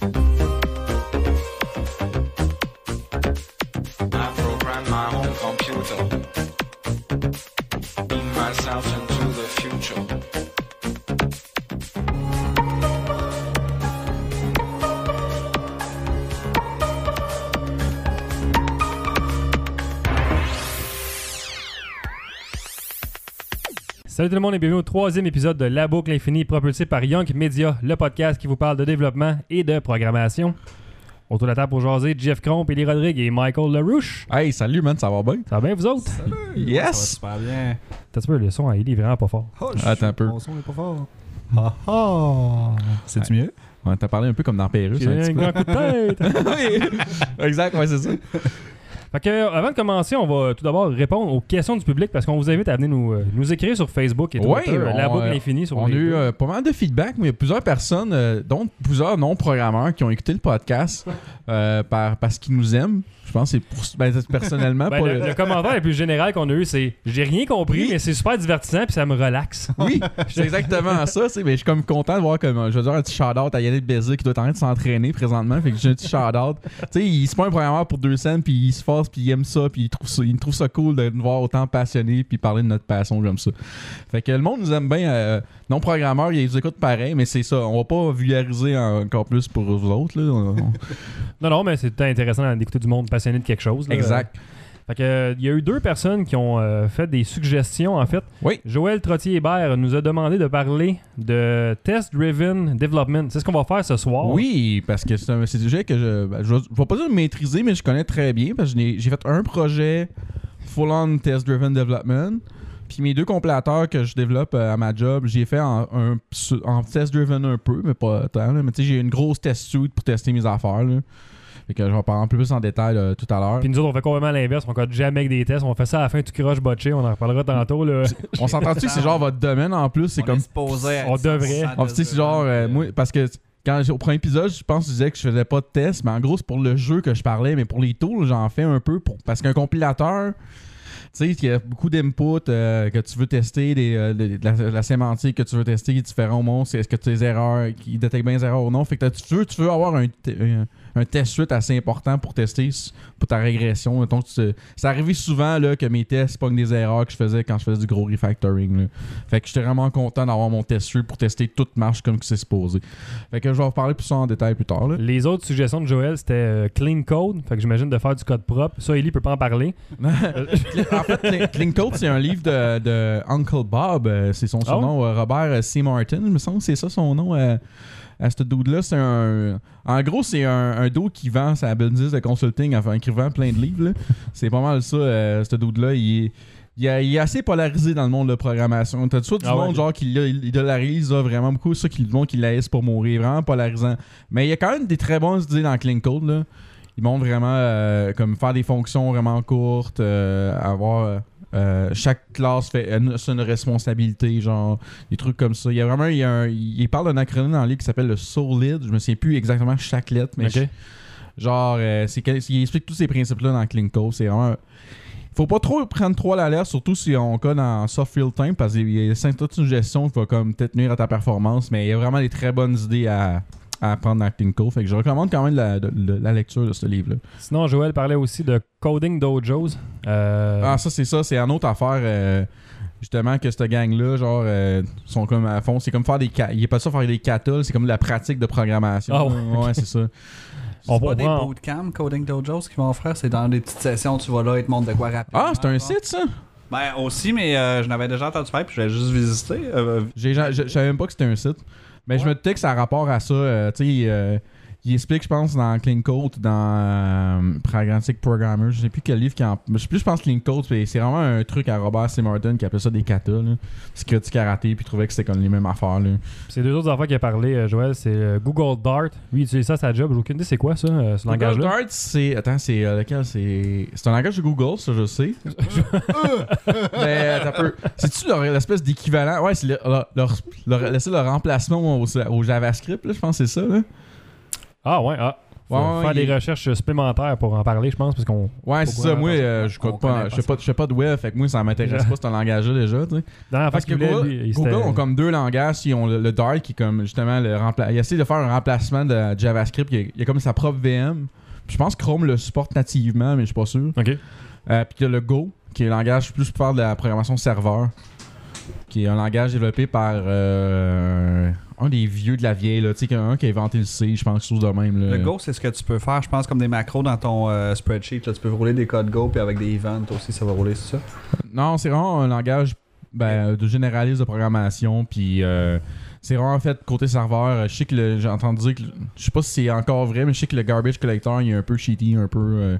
I Salut tout le monde et bienvenue au troisième épisode de La Boucle Infinie propulsé par Young Media, le podcast qui vous parle de développement et de programmation. Autour de la table pour jaser, Jeff Cromp, Eli Rodrigue et Michael LaRouche. Hey, salut, man, ça va bien? Ça va bien vous autres? Yes! Ça va super bien. T'as peu le son à Eli est vraiment pas fort. Oh, Attends un peu. Mon son est pas fort. Ah ah! C'est-tu mieux? Ouais, t'as parlé un peu comme dans Pérus. J'ai un petit un peu. grand coup de tête. oui, exact, ouais, c'est ça. Fait que, euh, avant de commencer, on va tout d'abord répondre aux questions du public parce qu'on vous invite à venir nous, euh, nous écrire sur Facebook et Twitter, La Boucle euh, Infinie sur On a eu euh, pas mal de feedback, mais il y a plusieurs personnes, euh, dont plusieurs non-programmeurs, qui ont écouté le podcast euh, par, parce qu'ils nous aiment. Je pense que c'est pour, ben, personnellement. Ben, le, le- le commentaire le plus général qu'on a eu, c'est J'ai rien compris, Oui. mais c'est super divertissant puis ça me relaxe. Oui, c'est exactement ça. Mais je suis comme content de voir comme je veux dire un petit shout-out à Yannick Bézir qui doit être en train de s'entraîner présentement. Fait que j'ai un petit shout-out. tu sais, il c'est pas un programmeur pour deux scènes, puis il se puis il aime ça, puis il trouve ça, il trouve ça cool de nous voir autant passionné, puis parler de notre passion comme ça. Fait que le monde nous aime bien. euh, non programmeurs, ils nous écoutent pareil, mais c'est ça. On va pas vulgariser encore plus pour vous autres. Là. On- on- Non, non, mais c'est intéressant d'écouter du monde passionné de quelque chose. là. exact. Fait que, euh, il y a eu deux personnes qui ont euh, fait des suggestions, en fait. Oui. Joël Trottier-Hébert nous a demandé de parler de Test Driven Development. C'est ce qu'on va faire ce soir. Oui, parce que c'est un sujet que je, ben, je, vais- je vais pas dire maîtriser, mais je connais très bien parce que j'ai fait un projet full-on test-driven development. Puis mes deux compléteurs que je développe euh, à ma job, j'ai fait en, un- en test-driven un peu, mais pas tant. là. Mais tu sais, j'ai une grosse test suite pour tester mes affaires. Là. Fait que je vais en parler un peu plus en détail là, tout à l'heure. Puis nous autres, on fait complètement l'inverse. On code jamais avec des tests. On fait ça à la fin, tu croches botché. On en reparlera tantôt. Là. On s'entend-tu que c'est genre votre domaine en plus? C'est On comme est On devrait. 100% tu sais, c'est genre, euh, moi, parce que quand j'ai- au premier épisode, je pense que je disais que je faisais pas de test, mais en gros, c'est pour le jeu que je parlais, mais pour les tools, j'en fais un peu pour parce qu'un compilateur, tu sais, il y a beaucoup d'inputs euh, que tu veux tester, des, euh, de, de la, de la sémantique que tu veux tester, différents mots, c'est est-ce que tu as des erreurs, qui détectent bien les erreurs ou non. Fait que tu veux, tu veux avoir un, un test suite assez important pour tester pour ta régression. Donc, ça arrivait souvent là, que mes tests pognent des erreurs que je faisais quand je faisais du gros refactoring. là. Fait que j'étais vraiment content d'avoir mon test suite pour tester toute marche comme que c'est supposé. Fait que je vais en reparler plus ça en détail plus tard. Là. Les autres suggestions de Joël, c'était euh, clean code. Fait que j'imagine de faire du code propre. Ça, Ellie peut pas en parler. en fait, Clean- Code, c'est un livre de, de Uncle Bob. euh, C'est son Ah surnom, euh, Robert C. Martin, il me semble que c'est ça son nom. euh, à ce dude-là, c'est un. En gros, c'est un, un dude qui vend sa business de consulting en écrivant plein de livres. C'est pas mal ça, euh, ce dude-là. Il est. Il, est- il est assez polarisé dans le monde de la programmation. T'as soit du Ah ouais. monde genre qui l'a- il idolarise là, vraiment beaucoup, ça qui le monde qui la laisse pour mourir, vraiment polarisant. Mais il y a quand même des très bonnes idées dans Clean Code. Là. Ils montrent vraiment euh, comme faire des fonctions vraiment courtes, euh, avoir euh, chaque classe fait une, c'est une responsabilité, genre des trucs comme ça. Il y a vraiment il, y a un- il parle d'un acronyme dans le livre qui s'appelle le SOLID. Je me souviens plus exactement chaque lettre, mais je- genre euh, c'est il explique tous ces principes-là dans Code. C'est vraiment faut pas trop prendre trop à l'alerte, surtout si on code en soft real time, parce qu'il y a toute une gestion qui va comme peut-être nuire à ta performance, mais il y a vraiment des très bonnes idées à, à apprendre Clean Code. Fait que je recommande quand même la, de- de- la lecture de ce livre-là. Sinon, Joël parlait aussi de Coding Dojos. Euh, Ah, ça, c'est ça. C'est une autre affaire. euh, justement, que cette gang-là, genre, euh, sont comme à fond. C'est comme faire des. ca- Il est pas ça faire des catas, c'est comme de la pratique de programmation. Ah ouais, ouais, c'est ça. on C'est pas des bootcamps Coding Dojos qui vont faire, c'est dans des petites sessions, tu vas là, ils te montrent de quoi rapidement. Ah, c'est un site, ça? Ben aussi, mais euh, je n'avais déjà entendu parler, puis je l'ai juste visité. Euh, je savais même pas que c'était un site. Mais je me disais que ça a rapport à ça. euh, tu sais, euh, il explique, je pense, dans Clean Code, dans euh, Pragmatic Programmer. Je sais plus quel livre qui en. Je sais plus, je pense Clean Code. C'est c'est vraiment un truc à Robert C. Martin qui appelait ça des katas. Là. Parce qu'il critique karaté, puis il trouvait que c'était comme les mêmes affaires. Là. C'est deux autres affaires qu'il a parlé, euh, Joël. C'est euh, Google Dart. Lui, il utilise ça à sa job. J'ai aucune idée c'est quoi ça, ce Google langage-là. Dart, c'est. Attends, c'est euh, lequel? C'est c'est un langage de Google, ça, je sais. Mais peu. C'est-tu leur- l'espèce d'équivalent? Ouais, c'est le- leur, le remplacement au, au JavaScript, là, je pense que c'est ça. Là. Ah ouais, ah. Faut Ouais, faire il- des recherches supplémentaires pour en parler, je pense, parce qu'on. Ouais, c'est ça. Moi, euh, je connaît pas, je fais ça. pas, je pas de web, fait que moi, ça m'intéresse pas ce langage-là déjà, tu sais. Fois Parce que Google, lui, Google ont comme deux langages. Ils ont le, le Dart qui est comme justement le rempla- Il essaie de faire un remplacement de JavaScript. Il y a, il y a comme sa propre VM. Puis je pense que Chrome le supporte nativement, mais je suis pas sûr. Ok. Euh, puis il y a le Go, qui est le langage plus pour faire de la programmation serveur. Qui est un langage développé par euh, un des vieux de la vieille, là. Tu sais, un qui a inventé le C, je pense, chose de même. Là. Le Go, c'est ce que tu peux faire, je pense, comme des macros dans ton euh, spreadsheet. Là. Tu peux rouler des codes Go, puis avec des events aussi, ça va rouler, c'est ça? Non, c'est vraiment un langage ben, de généraliste de programmation. Puis euh, c'est vraiment en fait côté serveur. Je sais que j'ai entendu dire que je sais pas si c'est encore vrai, mais je sais que le garbage collector il est un peu cheaty, un peu.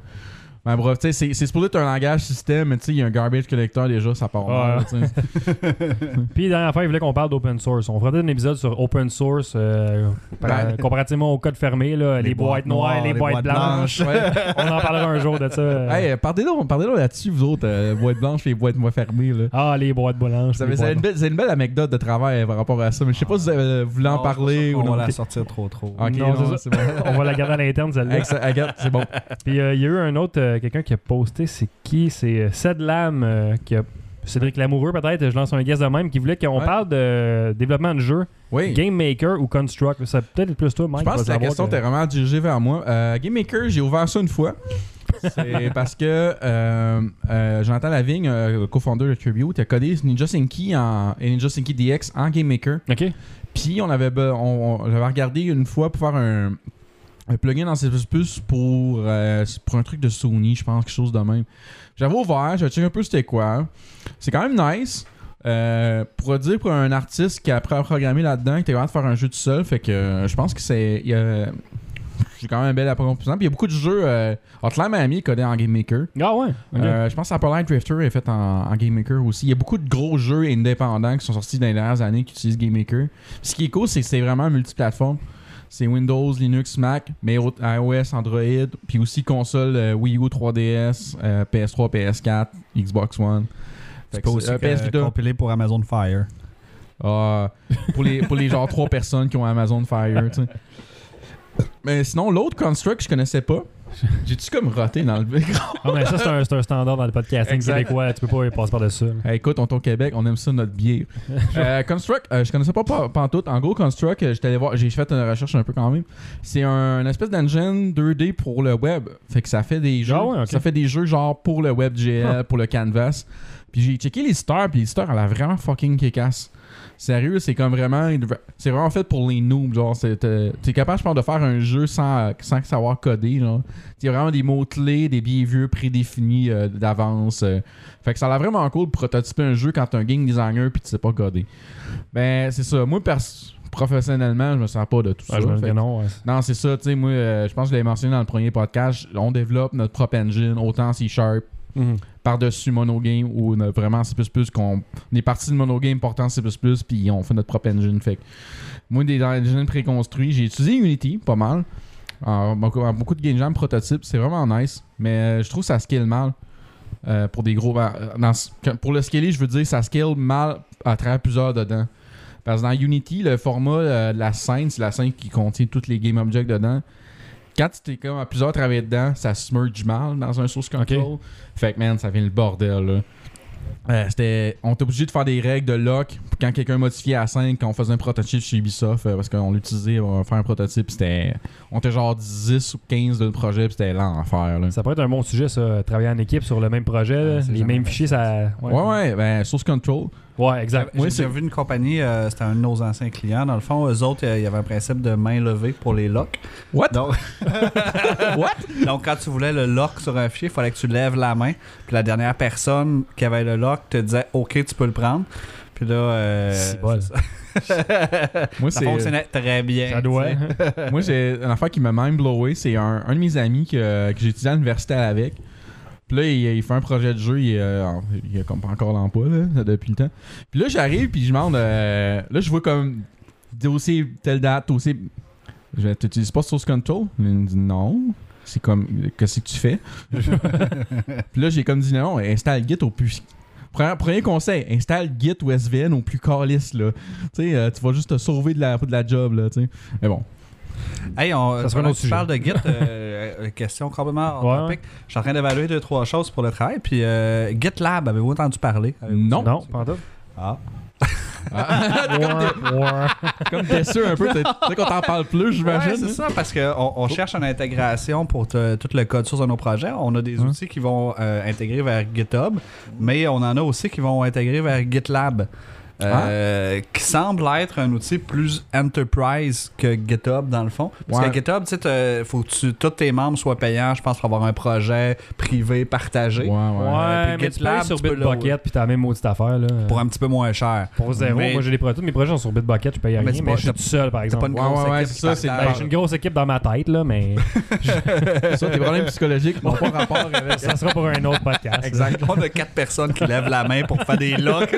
Euh, ben, bref, tu sais, c'est c'est supposé être un langage système, mais tu sais, il y a un garbage collector déjà, ça part mal, tu sais. Puis, dernière fois, il voulait qu'on parle d'open source. On ferait peut-être un épisode sur open source, euh, Ben- comparativement au code fermé, là, les, boîtes noires, les, boîtes blanches. Ouais. On en parlera un jour de ça. Hey, euh, parlez-donc parlez là-dessus, vous autres, euh, boîte blanche et boîte moi fermée. Là. Ah, les boîtes blanches. C'est boîtes une, belle- c'est une belle anecdote de travail par rapport à ça, mais je sais pas si vous avez- vous voulez en parler on ou non. va la sortir trop trop. Ok, Non, non, c'est c'est bon. On va la garder à l'interne, celle-là. C'est bon. Puis euh, il y a eu un autre, euh, quelqu'un qui a posté, c'est qui? C'est euh, Ced Lam, euh, qui a. Cédric Lamoureux, peut-être, je lance un guest de même, qui voulait qu'on Ouais. parle de développement de jeu, Oui. Game Maker ou Construct. Ça peut être plus toi, Mike. Je pense que la question que- était vraiment dirigée vers moi. Game Maker, j'ai ouvert ça une fois. C'est parce que euh, euh, Jonathan Lavigne, euh, co-founder de Tribute, a codé Ninja Sinky en, et Ninja Sinky DX en Game Maker. Ok. Puis on avait, on, on- regardé une fois pour faire un, un plugin dans C++ pour, euh, pour un truc de Sony, je pense, quelque chose de même. J'avais ouvert, j'avais checké un peu c'était quoi. C'est quand même nice. Euh, pour dire pour un artiste qui a appris à programmer là-dedans, qui était capable de faire un jeu tout seul, fait que euh, je pense que c'est. J'ai quand même un bel apprentissage. Puis il y a beaucoup de jeux. Euh, Hotline Miami est codé en Game Maker. Ah ouais. Euh, je pense que Apple Drifter est fait en, en Game Maker aussi. Il y a beaucoup de gros jeux indépendants qui sont sortis dans les dernières années qui utilisent Game Maker. Ce qui est cool, c'est que c'est vraiment multiplateforme. C'est Windows, Linux, Mac, mais iOS, Android, puis aussi console euh, Wii U, 3DS, euh, PS3, PS4, Xbox One. Aussi c'est- euh, que- PS Vita. compiler pour Amazon Fire. Ah, pour, les, pour les genre trois personnes qui ont Amazon Fire, tu sais. Mais sinon, l'autre Construct, je connaissais pas. J'ai-tu comme roté dans le micro? Ah, mais ça, c'est un, c'est un standard dans le podcasting Exact. québécois. Tu peux pas y passer par-dessus. là. Hey, écoute, on est au Québec, on aime ça notre bière. Euh, Construct, euh, je connaissais pas pas en gros, Construct, euh, j'étais allé voir, j'ai fait une recherche un peu quand même. C'est un, une espèce d'engine 2D pour le web. Fait que ça fait des jeux. Ah ouais, ok. Ça fait des jeux genre pour le WebGL, Ah. pour le Canvas. Puis j'ai checké les stars, puis les stars, elle a vraiment fucking kick-ass. Sérieux, c'est comme vraiment. C'est vraiment fait pour les noobs. Genre, c'est, euh, t'es capable, je pense, de faire un jeu sans, sans savoir coder. Genre. Il y a vraiment des mots-clés, des behaviors prédéfinis euh, d'avance. euh. Fait que ça a l'air vraiment cool de prototyper un jeu quand t'es un game designer puis tu sais pas coder. Ben, c'est ça. Moi, professionnellement, je me sers pas de tout Ah, ça. Fait non. ouais. non, c'est ça. Tu sais, moi, euh, je pense que je l'avais mentionné dans le premier podcast. On développe notre propre engine, autant Mhm. par-dessus monogame ou vraiment C++ qu'on on est parti de monogame portant C++ puis on fait notre propre engine. Fait moi des engines préconstruits j'ai utilisé Unity pas mal. Beaucoup, de game jam prototypes c'est vraiment nice mais euh, je trouve ça scale mal euh, pour des gros euh, pour le scaler je veux dire ça scale mal à travers plusieurs dedans. Parce que dans Unity le format de la scène c'est la scène qui contient toutes les game objects dedans quand tu t'es comme à plusieurs travailler dedans, ça se merge mal dans un source control. Fait que man, ça vient le bordel là. Euh, c'était, on était obligé de faire des règles de lock quand quelqu'un modifiait à 5 quand on faisait un prototype chez Ubisoft euh, parce qu'on l'utilisait pour faire un prototype c'était on était genre 10 ou 15 de le projet puis c'était l'enfer là. Ça pourrait être un bon sujet, ça. Travailler en équipe sur le même projet. Ouais, les mêmes fichiers, ça. Ouais ouais, ben source control. Ouais, exact. Moi, J'ai vu une compagnie, euh, c'était un de nos anciens clients. Dans le fond, eux autres, euh, il y avait un principe de main levée pour les locks. What? Donc, Donc, quand tu voulais le lock sur un fichier, il fallait que tu lèves la main. Puis la dernière personne qui avait le lock te disait OK, tu peux le prendre. Puis là, euh, C'est bol. ça, Moi ça c'est fonctionnait très bien. Ça doit. sais. Moi, j'ai une affaire qui m'a mind blowé. C'est un, un de mes amis que, que j'ai étudié à l'université avec. Puis là, il, il fait un projet de jeu. Il, euh, il a comme pas encore l'emploi là, depuis le temps. Puis là, j'arrive, puis je demande. euh, là, je vois comme dossier telle date, dossier. T'utilises pas Source Control? Il me dit non. C'est comme. Qu'est-ce que tu fais? Puis là, j'ai comme dit non, installe Git au plus. Premier, premier conseil, installe Git ou SVN au plus calice, là. Tu sais, euh, tu vas juste te sauver de la, de la job, là, tu sais. Mais bon. Hey, on, Ça sera un pendant autre que tu sujet. parles de Git, euh, euh, question complètement hors Ouais, topic. Je suis en train d'évaluer deux, trois choses pour le travail. Puis euh, GitLab, avez-vous entendu parler? Non. Non, pas en tout. Ah. Ouais. Comme déçu un peu, peut-être qu'on t'en parle plus, Ouais, j'imagine. c'est ça, parce qu'on on cherche une intégration pour te- tout le code source de nos projets. On a des Hein? outils qui vont euh, intégrer vers GitHub, mais on en a aussi qui vont intégrer vers GitLab. Euh, qui semble être un outil plus enterprise que GitHub dans le fond. Parce Ouais. que GitHub, tu sais, faut que tu- tous tes membres soient payants, je pense, pour avoir un projet privé partagé. Ouais, ouais. Ouais, puis mais tu GitLab, payes sur tu peux Bitbucket, puis t'as la même maudite affaire. Là. Pour un petit peu moins cher. Pour zéro. Mais- Moi, j'ai les projets. Tous mes projets sont sur Bitbucket, je paye Mais rien. c'est Mais pas- je suis tout seul, par T'as exemple. pas une Ouais, grosse ouais, ouais, équipe ça, c'est. Ben, j'ai une grosse équipe dans ma tête, là, mais Ça, tes problèmes psychologiques n'ont pas rapport avec ça. ça sera pour un autre podcast. Exact. On a quatre personnes qui lèvent la main pour faire des locks.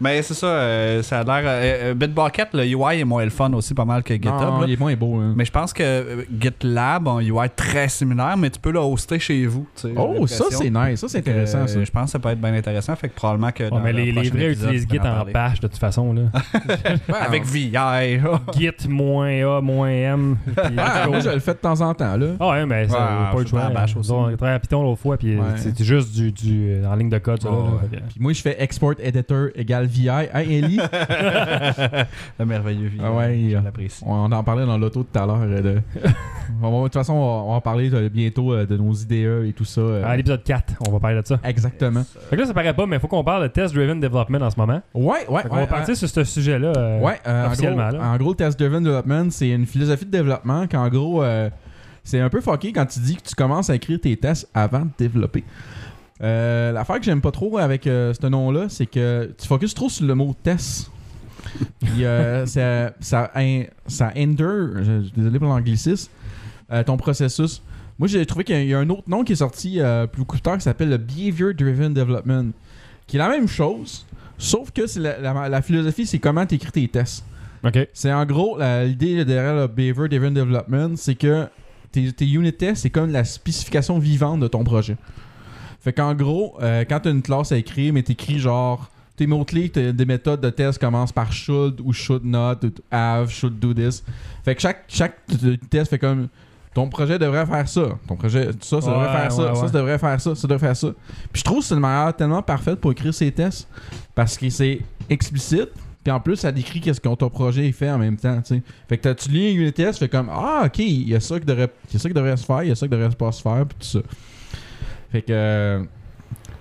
Mais c'est ça, euh, ça a l'air. euh, euh, Bitbucket, le UI est moins le fun aussi, pas mal que GitHub. Non, il est moins beau. hein. Mais je pense que euh, GitLab a un UI très similaire, mais tu peux le hoster chez vous. Oh, ça, c'est nice. Ça, c'est intéressant, Euh, ça. Je pense que ça peut être bien intéressant. Fait que probablement que. Mais le les, vrais épisode, utilisent Git en en bash de toute façon. Là. Avec VI. Git moins A moins M. puis Ah, moi, je le fais de temps en temps, là. Ah ouais, mais ça, Ouais, pas le choix. bash aussi. On travaille à Python l'autre fois, puis Ouais. c'était juste du, du, en ligne de code, ça. là, Ouais, là. ouais. Fait que- Puis moi, je fais export editor égale VI. Hein, Ellie? Le merveilleux VI. Ah ouais, je euh, l'apprécie. on en parlait dans l'auto tout à l'heure. euh, de... On toute façon, on va, on va en parler euh, bientôt de nos IDE et tout ça. À l'épisode 4, on va parler de ça. Exactement. Fait que là, ça paraît pas, mais il faut qu'on parle de test-driven development en ce moment. Ouais, ouais. Ouais, va partir sur ce sujet-là. euh, Ouais, euh, en, gros, officiellement, là. en gros, le test-driven development, c'est une philosophie de développement qu'en gros, euh, c'est un peu fucké quand tu dis que tu commences à écrire tes tests avant de développer. Euh, L'affaire que j'aime pas trop avec euh, ce nom-là, c'est que tu focuses trop sur le mot test. Puis euh, ça, ça, ça hinder, je- désolé pour l'anglicisme, ton processus. Moi, j'ai trouvé qu'il y a- un autre nom qui est sorti plus plus tard qui s'appelle le Behavior Driven Development, qui est la même chose, sauf que c'est la, la- la philosophie, c'est comment tu écris tes tests. C'est en gros, l'idée derrière le Behavior Driven Development, c'est que tes, tes unit tests, c'est comme la spécification vivante de ton projet. Fait qu'en gros, euh, quand tu as une classe à écrire, mais t'écris genre. Tes mots-clés, t'as des méthodes de test commencent par should ou should not, ou have, should do this. Fait que chaque, chaque test fait comme. Ton projet devrait faire ça. Ton projet, ça, ça devrait faire ça. ouais, Ça, ouais. ça devrait faire ça. Ça devrait faire ça. Puis je trouve que c'est une manière tellement parfaite pour écrire ces tests. Parce que c'est explicite. Puis en plus, ça décrit qu'est-ce que ton projet fait en même temps. Fait que t'as- tu lis un unit test, fait comme Ah, ok, il y a ça qui devrait, il y a ça qui devrait se faire, il y a ça qui devrait pas se faire, puis tout ça. Fait que.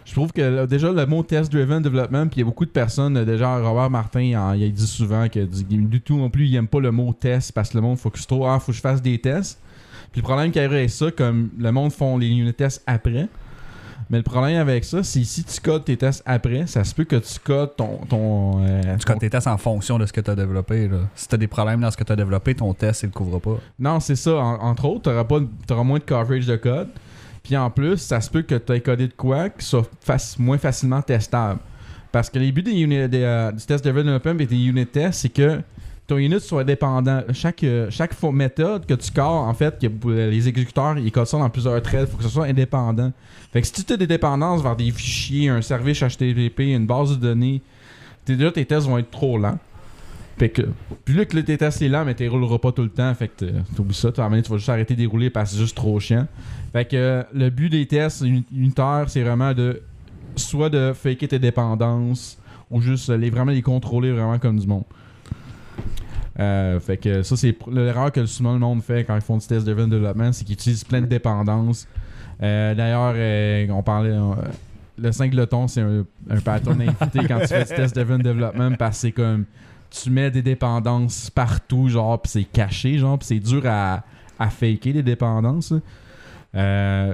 je trouve que là, déjà le mot test driven development, puis il y a beaucoup de personnes, euh, déjà Robert Martin, il, en- il dit souvent que du, du tout non plus, il aime pas le mot test parce que le monde focus trop, ah, faut que je fasse des tests. Puis le problème qu'il y a avec ça, comme le monde font les unit tests après, mais le problème avec ça, c'est si tu codes tes tests après, ça se peut que tu codes ton. ton, euh, Tu ton- codes tes tests en fonction de ce que tu as développé. Là. Si tu as des problèmes dans ce que tu as développé, ton test, il le couvre pas. Non, c'est ça. En- entre autres, t'auras pas, t'auras moins de coverage de code. Puis en plus, ça se peut que tu aies codé de quoi qui soit moins facilement testable. Parce que les buts des uni- des, euh, du test development et des unit tests, c'est que ton unit soit dépendant. Chaque, euh, chaque méthode que tu corps, en fait, que euh, les exécuteurs, ils codent ça dans plusieurs threads. Il faut que ce soit indépendant. Fait que si tu as des dépendances vers des fichiers, un service HTTP, une base de données, déjà tes tests vont être trop lents. Fait que, puis là que là, tes tests c'est lent, mais tu rouleras pas tout le temps. Fait que t'es- t'oublies ça. Tu, à un moment donné, tu vas juste arrêter de dérouler parce que c'est juste trop chiant. Fait que euh, le but des tests uni- unitaires, c'est vraiment de soit de faker tes dépendances ou juste euh, les, vraiment les contrôler vraiment comme du monde. Euh, fait que ça, c'est l'erreur que souvent le monde fait quand ils font du test driven development, c'est qu'ils utilisent plein de dépendances. Euh, D'ailleurs, euh, on parlait. euh, le singleton, c'est un, un pattern éviter quand tu fais du test driven development parce que c'est comme tu mets des dépendances partout, genre, pis c'est caché, genre, pis c'est dur à, à faker les dépendances. Euh,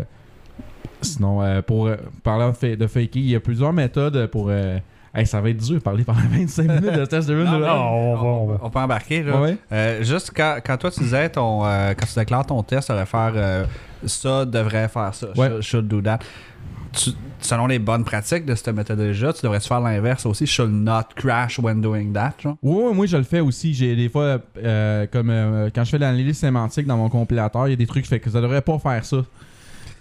sinon, euh, pour euh, parler de, fa- de faker, il y a plusieurs méthodes pour. euh, hey, ça va être dur de parler pendant 25 minutes de test Non, development. non, on va- on va. On peut embarquer. Là. Ouais. Euh, juste quand, quand toi tu disais ton euh, quand tu déclares ton test, ça devrait faire euh, ça, devrait faire ça, Ouais. should, should do that. Selon les bonnes pratiques de cette méthodologie-là, tu devrais faire l'inverse aussi, should not crash when doing that. Genre. Oui, oui, moi je le fais aussi. J'ai des fois, euh, comme euh, quand je fais l'analyse sémantique dans mon compilateur, il y a des trucs fait que ça devrait pas faire ça.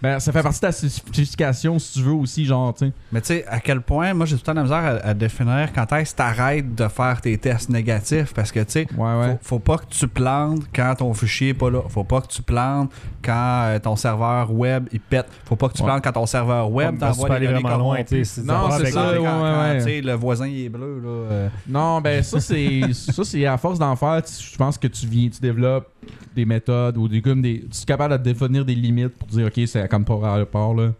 Ben, ça fait partie de ta spécification si tu veux aussi, genre, tu sais. Mais tu sais, à quel point, moi j'ai tout le temps de la misère à, à définir quand est-ce que t'arrêtes de faire tes tests négatifs parce que tu sais, Ouais, ouais. faut, faut pas que tu plantes quand ton fichier est pas là. Faut pas que tu plantes quand euh, ton serveur web il pète. Faut pas que tu Ouais. plantes quand ton serveur web t'envoie aller des données vraiment loin, corrompues. tu sais. Non, c'est ça, Quand- ouais, quand, ouais. tu sais, le voisin il est bleu là. euh, Non, ben ça c'est ça c'est à force d'en faire, tu- je pense que tu viens, tu développes des méthodes ou des comme des, tu es capable de définir des limites pour dire ok c'est comme pas rapport là.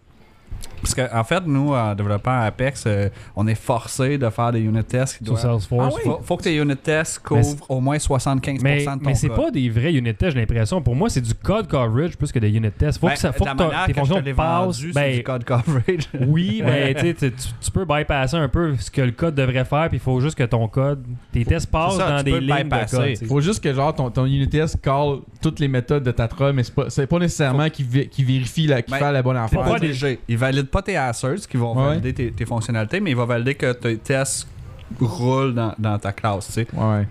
Parce qu'en en fait, nous, en développant Apex, euh, on est forcé de faire des unit tests qui sur doivent. Salesforce. Faut, faut que tes unit tests couvrent au moins 75% Mais, de ton mais c'est pas des vrais unit tests, j'ai l'impression. Pour moi, c'est du code coverage plus que des unit tests. Faut Ben, que ça, faut que tes que je fonctions passent. Ben, du code coverage. oui, mais tu sais, tu, tu- tu peux bypasser un peu ce que le code devrait faire, puis il faut juste que ton code, tes tests passent ça, dans des lignes de bypasser. code. Faut juste que genre ton, ton unit test call toutes les méthodes de ta trame mais c'est pas, c'est pas nécessairement qu'il vé- qu'il vérifie la, qu'il Ben, fait la bonne C'est affaire. pas. Il valide pas tes asserts qui vont Ouais. valider tes, tes fonctionnalités, mais il va valider que tes tests roulent dans, dans ta classe, tu sais. Ouais.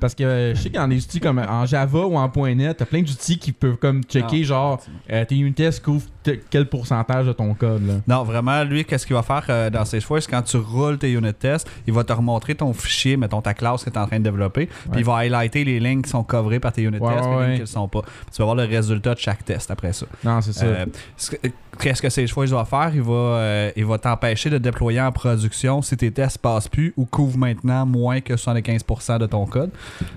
Parce que euh, je sais qu'en des outils comme en Java ou en .NET, t'as plein d'outils qui peuvent comme checker Non. genre euh, tes unit tests couvrent quel pourcentage de ton code là. Non, vraiment, lui, qu'est-ce qu'il va faire euh, dans Salesforce, quand tu roules tes unit tests, il va te remontrer ton fichier, mettons ta classe que tu es en train de développer, puis il va highlighter les lignes qui sont coverées par tes unit Ouais, tests, ouais, les lignes qui ne le sont pas. Tu vas voir le résultat de chaque test après ça. Non, c'est ça. Euh, ce que- Qu'est-ce que Salesforce va faire? Il va, il va t'empêcher de déployer en production si tes tests passent plus ou couvrent maintenant moins que 75% de ton code.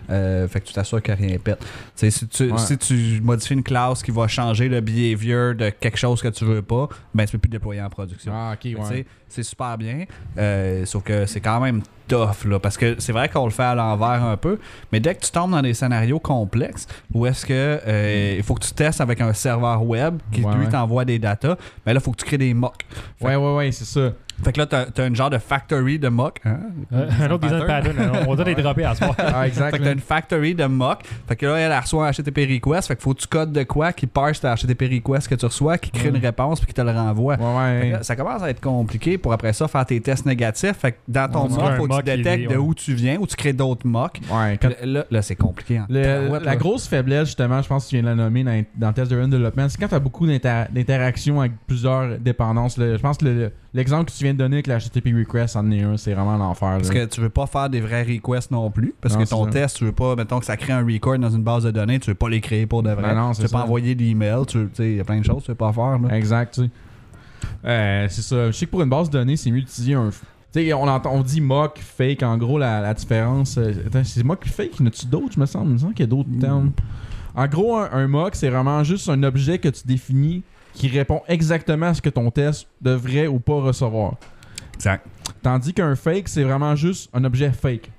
Euh, fait que tu t'assures que rien pète. Si, tu, Ouais. si tu modifies une classe qui va changer le behavior de quelque chose que tu veux pas, ben tu peux plus déployer en production. ah, Fait ouais. C'est super bien, euh, sauf que c'est quand même tough, là, parce que c'est vrai qu'on le fait à l'envers un peu, mais dès que tu tombes dans des scénarios complexes, où est-ce que euh, il faut que tu testes avec un serveur web qui Ouais, lui t'envoie des datas, ben là, il faut que tu crées des mocks. Ouais, ouais, ouais, c'est ça. Fait que là, t'as as une genre de factory de mock. Hein? Euh, un autre design pattern. On doit les dropper à ce soir. Ah, Fait exact. que là. t'as une factory de mock. Fait que là, elle reçoit un HTTP request. Fait que faut que tu codes de quoi qui parse ta HTTP request que tu reçois, qui crée une réponse puis qui te le renvoie. Ouais, Fait que ouais. là, ça commence à être compliqué pour après ça faire tes tests négatifs. Fait que dans ton Ouais, mock, faut que tu détectes de ouais. où tu viens ou tu crées d'autres mocks. Ouais, quand- là, là, c'est compliqué. Le- la là. grosse faiblesse, justement, je pense que tu viens de la nommer dans, dans le test de run development, c'est quand tu as beaucoup d'inter- d'interactions avec plusieurs dépendances. je pense que le- l'exemple que tu viens de donner avec la HTTP request en est un, c'est vraiment l'enfer. Parce que tu veux pas faire des vrais requests non plus. Parce Non, que ton test, tu veux pas, mettons que ça crée un record dans une base de données, tu veux pas les créer pour de vrai. Ben non, tu veux pas envoyer d'emails, tu sais, il y a plein de choses que tu veux pas faire. là. Exact, tu sais. Euh, c'est ça. Je sais que pour une base de données, c'est mieux d'utiliser un. Tu sais, on, entend, on dit mock, fake. En gros, la, la différence. euh, attends, c'est mock, fake. Y en a-tu d'autres, je me semble? Il me semble qu'il y a d'autres termes. En gros, un, un mock, c'est vraiment juste un objet que tu définis qui répond exactement à ce que ton test devrait ou pas recevoir. Exact. Tandis qu'un fake, c'est vraiment juste un objet fake.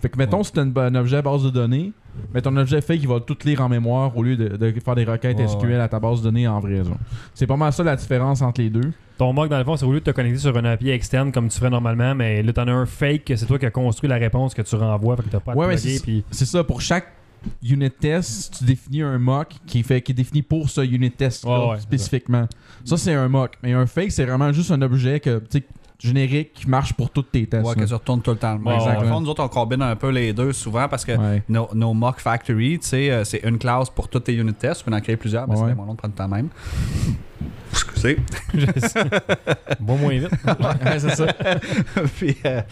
Fait que, mettons, Ouais. une- un objet base de données, mais ton objet fake, il va tout lire en mémoire au lieu de, de faire des requêtes Ouais, SQL ouais. à ta base de données en vrai. C'est pas mal ça la différence entre les deux. Ton mock, dans le fond, c'est au lieu de te connecter sur un API externe comme tu ferais normalement, mais là, t'en as un fake que c'est toi qui as construit la réponse que tu renvoies, fait que t'as pas à Ouais, c'est- C'est ça, pour chaque unit test, tu définis un mock qui, fait, qui est défini pour ce unit test ouais, spécifiquement. Ça, c'est un mock. Mais un fake, c'est vraiment juste un objet que, générique qui marche pour tous tes tests. Ouais, que tu retournes tout le temps. ouais. fond, nous autres, on combine un peu les deux souvent parce que Ouais. nos, mock factory, tu sais, euh, c'est une classe pour toutes tes unit tests. Tu peux en créer plusieurs, mais Ouais. c'est bien mon nom de prendre le temps même. Excusez. je sais. Bon, moins vite. Ouais, c'est ça. Puis, euh,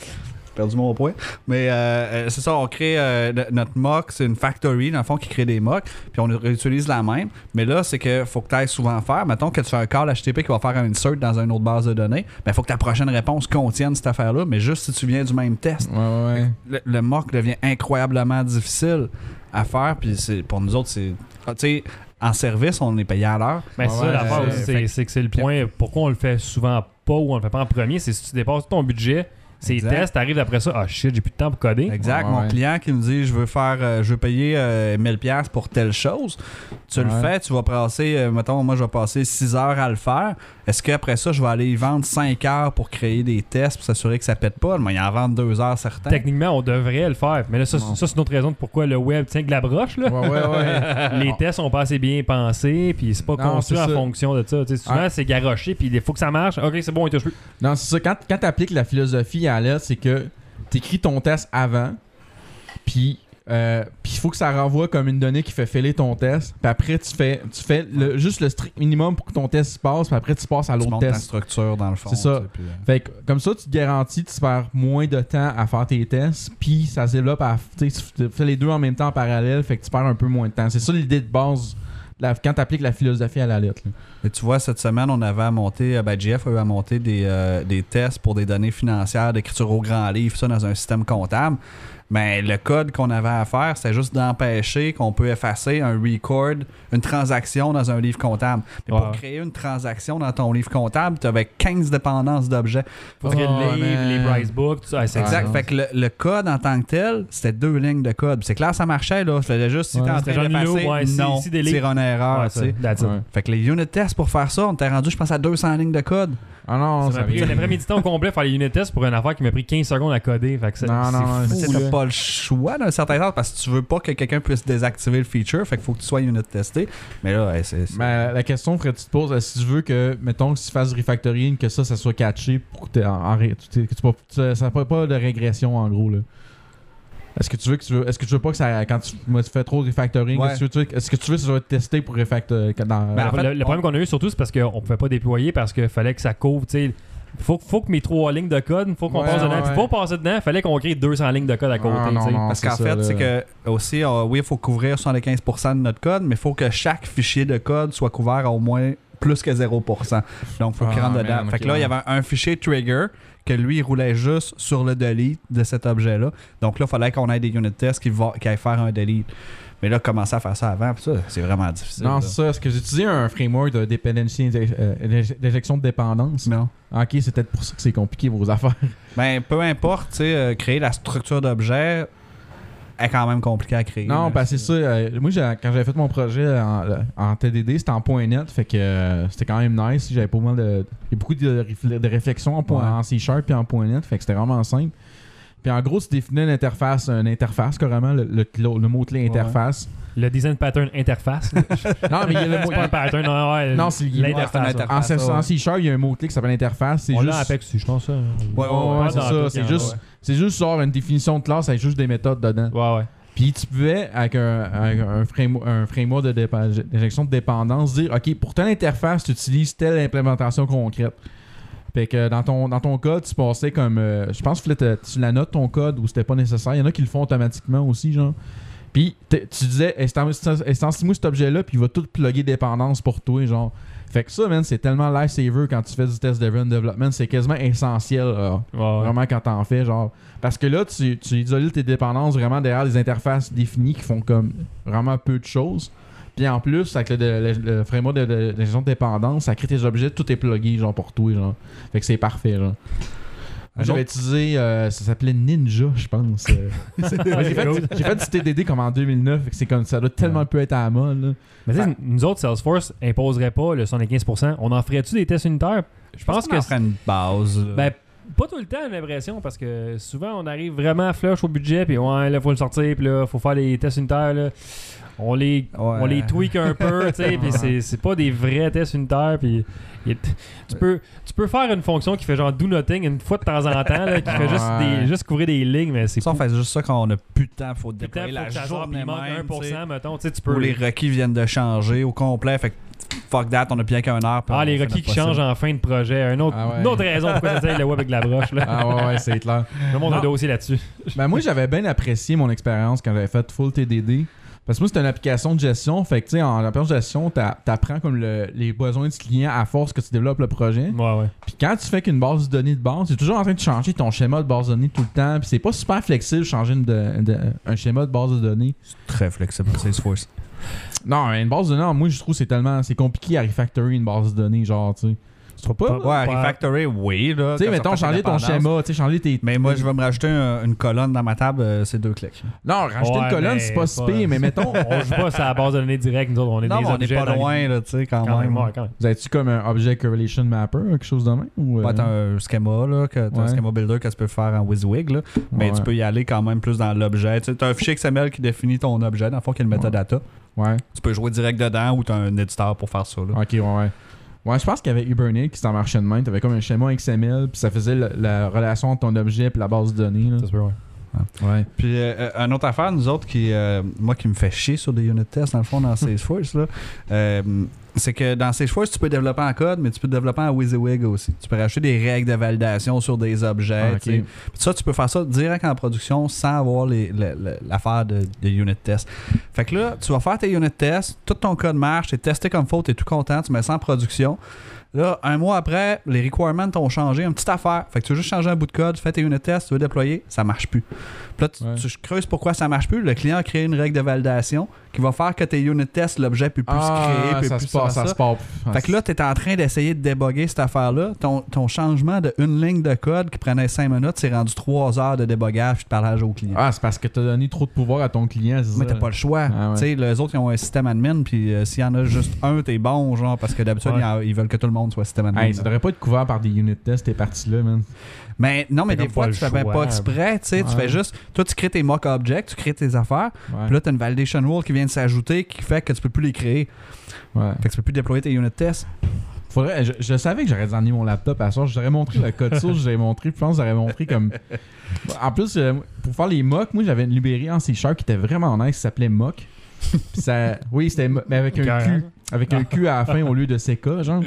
perdu mon point. Mais euh, euh, c'est ça, on crée euh, notre mock, c'est une factory, dans le fond, qui crée des mocks. Puis on réutilise la même. Mais là, c'est que faut que tu ailles souvent faire. Mettons que tu fais un call HTTP qui va faire un insert dans une autre base de données. Ben, faut que ta prochaine réponse contienne cette affaire-là, mais juste si tu viens du même test. Ouais, ouais, ouais. le, le mock devient incroyablement difficile à faire. Puis c'est, pour nous autres, c'est. ah, Tu sais, en service, on est payé à l'heure. Mais Ouais, ça, l'affaire aussi, c'est que c'est le point. Pourquoi on le fait souvent pas ou on le fait pas en premier, c'est si tu dépasses ton budget, Exact. tests, t'arrives après ça, ah shit, j'ai plus de temps pour coder. Exact. Ouais, Mon ouais. client qui me dit je veux faire euh, je veux payer euh, 1000 pièces pour telle chose. Tu le fais, tu vas passer euh, mettons moi je vais passer 6 heures à le faire. Est-ce qu'après ça je vais aller y vendre 5 heures pour créer des tests pour s'assurer que ça pète pas, mais il en vend 2 heures certains. Techniquement, on devrait le faire. Mais là, ça, c'est une autre raison de pourquoi le web tient que la broche. Là. Ouais, ouais, ouais. Les tests sont pas assez bien pensés, puis c'est pas Non, construit en ça. fonction de ça. Souvent, Ah. c'est garoché, puis il faut que ça marche. Ok, c'est bon, il touche plus. Non, c'est ça. Quand, quand tu appliques la philosophie à c'est que tu écris ton test avant, puis Euh, puis il faut que ça renvoie comme une donnée qui fait fêler ton test. Puis après, tu fais, tu fais le- juste le strict minimum pour que ton test se passe. Puis après, tu passes à l'autre montes ta test. structure dans le fond. C'est ça. puis, euh, Fait que, comme ça, tu te garantis, tu perds moins de temps à faire tes tests, puis ça se développe à. Tu fais les deux en même temps en parallèle, fait que tu perds un peu moins de temps. C'est ça l'idée de base quand tu appliques la philosophie à la lettre. Et tu vois, cette semaine, on avait à monter, euh, ben, GF a eu à monter des, euh, des tests pour des données financières, d'écriture au grand livre, ça dans un système comptable. Mais le code qu'on avait à faire, c'était juste d'empêcher qu'on peut effacer un record, une transaction dans un livre comptable. Mais Ouais. pour créer une transaction dans ton livre comptable, tu avais 15 dépendances d'objets. Faut que Oh, le livre, les price books, tout ça. c'est Ah, exact. fait que le, le code en tant que tel, c'était deux lignes de code. C'est clair, ça marchait, là. C'était juste si Ouais. t'es en train d'effacer, ouais, non, ici des lignes. tire une erreur, Ouais. Ouais. Fait que les unit tests pour faire ça, on était rendu, je pense, à 200 lignes de code. Ah non, Ça m'a pris vient- un après-midi temps complet faire les unit tests pour une affaire qui m'a pris 15 secondes à coder. Fait que Non, non, fou, t'as pas le choix d'un certain sens parce que tu veux pas que quelqu'un puisse désactiver le feature, fait qu'il faut que tu sois unit testé. Mais là, ouais, c'est. c'est- Mais la question, Fred, tu te poses, si tu veux que, mettons, que si tu fasses du refactoring, que ça, ça soit catché pour que, en- en que tu pas- tu- ça n'a pas de régression en gros. là? Est-ce que tu veux que tu veux, est-ce que tu veux pas que ça quand tu, moi, tu fais trop de refactoring, Ouais. est-ce que tu veux, est-ce que tu veux que ça soit testé pour refactorer dans Ben, en fait, le, le problème qu'on a eu surtout, c'est parce qu'on pouvait pas déployer parce qu'il fallait que ça couvre. tu sais. Faut, faut que mes trois lignes de code, faut qu'on Ouais, passe dedans. ouais, Puis ouais. pour passer dedans, il fallait qu'on crée 200 lignes de code à côté. Ah, non, non. Parce qu'en ça, fait, c'est que aussi, euh, oui, il faut couvrir 75% de notre code, mais il faut que chaque fichier de code soit couvert à au moins plus que 0%. Donc, il faut qu'il Ah, rentre dedans. man, fait que là, il y avait un fichier trigger que lui, il roulait juste sur le delete de cet objet-là. Donc là, il fallait qu'on ait des unit tests qui, va, qui aillent faire un delete. Mais là, commencer à faire ça avant, ça, c'est vraiment difficile. Non, c'est ça. Est-ce que j'ai utilisé un framework de dependency euh, d'injection de dépendance? Non. Ok, c'est peut-être pour ça que c'est compliqué vos affaires. Ben, peu importe, tu sais, euh, créer la structure d'objet est quand même compliqué à créer. Non, parce que c'est ça. euh, moi, quand j'avais fait mon projet en, en TDD, c'était en point net. Fait que euh, c'était quand même nice. J'avais pas mal de. Il y a beaucoup de, réfl- de réflexions en, point- Ouais. en C Sharp puis en point net. Fait que c'était vraiment simple. Puis en gros, tu définis une interface, une interface carrément, le, le, le mot-clé Ouais. Le design pattern interface. Non, mais il y a le mot. c'est pas un pattern, non, ouais. Non, c'est- l'interface. En, interface, C- en ouais. C Sharp, il y a un mot-clé qui s'appelle interface. On l'a Apex je pense. ça. Ouais, ouais, c'est ça, c'est juste- C'est juste genre une définition de classe avec juste des méthodes dedans. Ouais, ouais. Puis tu pouvais, avec un, avec un, frame- un framework de d'injection de dépendance, dire OK, pour telle interface, tu utilises telle implémentation concrète. Fait que dans ton, dans ton code, tu passais comme. euh, je pense que tu la notes ton code ou c'était pas nécessaire. Il y en a qui le font automatiquement aussi, genre. Puis tu disais, instancie-moi cet objet-là, puis il va tout plugger dépendance pour toi, genre. Fait que ça, man, c'est tellement lifesaver quand tu fais du test driven development. C'est quasiment essentiel, là. Vraiment quand t'en fais, genre. Parce que là, tu, tu isoles tes dépendances vraiment derrière des interfaces définies qui font comme vraiment peu de choses. Puis en plus, avec le, le, le framework de, de, de dépendance, ça crée tes objets, tout est plugué, genre pour toi, genre. Fait que c'est parfait, genre. J'avais utilisé, euh, ça s'appelait Ninja, je pense. euh. Ouais, j'ai, fait, j'ai fait du TDD comme en 2009, fait que c'est comme ça doit tellement peu être à la mode. là. Mais tu sais, nous autres, Salesforce imposerait pas le 75%. On en ferait-tu des tests unitaires? Je pense que. qu'on en ferait une base. Ben, pas tout le temps, j'ai l'impression, parce que souvent, on arrive vraiment flush au budget, puis ouais, là, faut le sortir, puis là, faut faire les tests unitaires, là. On les, Ouais. on les tweak un peu, tu sais, puis c'est, c'est pas des vrais tests unitaires, puis tu, peux, tu peux faire une fonction qui fait genre do nothing une fois de temps en temps, là, qui fait juste, Ouais. des, juste couvrir des lignes, mais c'est Ça, on fait juste ça quand on a plus de temps. faut déployer la journée il manque même, 1%, tu sais, mettons, tu sais, tu Ou peux... les requis viennent de changer au complet. Fait que fuck that, on a bien qu'un heure. Ah, les requis qui changent en fin de projet. Un autre, Ah ouais. Une autre raison pourquoi tu le web avec la broche. Là. Ah ouais, ouais, c'est clair. Le monde a un dossier là-dessus. Ben moi j'avais bien apprécié mon expérience quand j'avais fait full TDD. Parce que moi, c'est une application de gestion. Fait que, tu sais, en application de gestion, t'a- t'apprends comme le- les besoins du client à force que tu développes le projet. Ouais, ouais. Puis quand tu fais qu'une base de données de base, tu es toujours en train de changer ton schéma de base de données tout le temps. Puis c'est pas super flexible de changer une de- de- un schéma de base de données. Très flexible, Salesforce. Non, une base de données, moi, je trouve que c'est tellement. C'est compliqué à refactorer une base de données, genre, tu sais. Trouves pas? Pas-? Ouais, refactory, oui. là, Tu sais, mettons, changer ton schéma, tu sais, changer tes. Mais moi, je vais me rajouter un- une colonne dans ma table, euh, c'est deux clics. Non, rajouter Ouais, une colonne, mais c'est pas si pire, mais mettons. On joue pas sur la base de données directe, nous autres, on est Non, des mais on objets n'est pas dans les- loin, là, tu sais, quand, Quand même. même, ouais, quand même. Vous avez-tu comme un Object Correlation Mapper, quelque chose de même? Ou, euh, Ouais, t'as un schema, là, que t'as un Ouais. schema builder que tu peux faire en WYSIWYG, là. Mais ouais. tu peux y aller quand même plus dans l'objet. Tu sais, t'as un fichier XML qui définit ton objet, dans le fond, qui est le metadata. Ouais. Tu peux jouer direct dedans ou t'as un éditeur pour faire ça, là. Ok, ouais, ouais. Ouais, je pense qu'il y avait Hibernate qui s'en marchait de même. T'avais comme un schéma XML, puis ça faisait le- la relation entre ton objet et la base de données. là. Ça se peut, ouais. Ouais. Puis, euh, euh, une autre affaire, nous autres, qui, euh, moi, qui me fait chier sur des unit tests, dans le fond, dans Salesforce, là, euh, c'est que dans Salesforce, tu peux développer en code, mais tu peux développer en WYSIWYG aussi. Tu peux rajouter des règles de validation sur des objets. Ah, tu ça, tu peux faire ça direct en production sans avoir l'affaire de, de unit test. Fait que là, tu vas faire tes unit tests, tout ton code marche, t'es testé comme faut, t'es tout content, tu mets ça en production. Là, un mois après, les requirements ont changé, une petite affaire. Fait que tu veux juste changer un bout de code, fais tes unit tests, tu veux déployer, ça marche plus. Puis là, tu, Ouais. tu creuses pourquoi ça marche plus. Le client a créé une règle de validation qui va faire que tes unit tests, l'objet peut plus se créer, Ah, peut ça plus se passe, ça se passe. fait que là, tu es en train d'essayer de déboguer cette affaire-là. Ton, ton changement de une ligne de code qui prenait 5 minutes, c'est rendu 3 heures de débogage et de parlage au client. Ah, c'est parce que t'as donné trop de pouvoir à ton client, Mais t'as pas le choix. Ah ouais. Tu sais, les autres, ils ont un système admin, puis euh, s'il y en a juste un, t'es bon, genre, parce que d'habitude, Ouais. ils en- ils, veulent que tout le monde soit système admin. Hey, ça devrait pas être couvert par des unit tests, tes parties là, man. Mais non, mais des fois, tu fais choix. pas exprès, tu sais, tu fais juste, toi, tu crées tes mock objects, tu crées tes affaires, puis là, t'as une validation rule qui vient de s'ajouter qui fait que tu peux plus les créer. ouais. Fait que tu peux plus déployer tes unit tests. Faudrait, je, je savais que j'aurais emmener mon laptop à soir. J'aurais montré le code source, j'aurais montré, je pense j'aurais montré comme. En plus, euh, pour faire les mocks, moi j'avais une librairie en C Sharp qui était vraiment nice, qui s'appelait Mock. Ça, oui, c'était mais avec un. Q, avec un Q à la fin au lieu de CK, genre.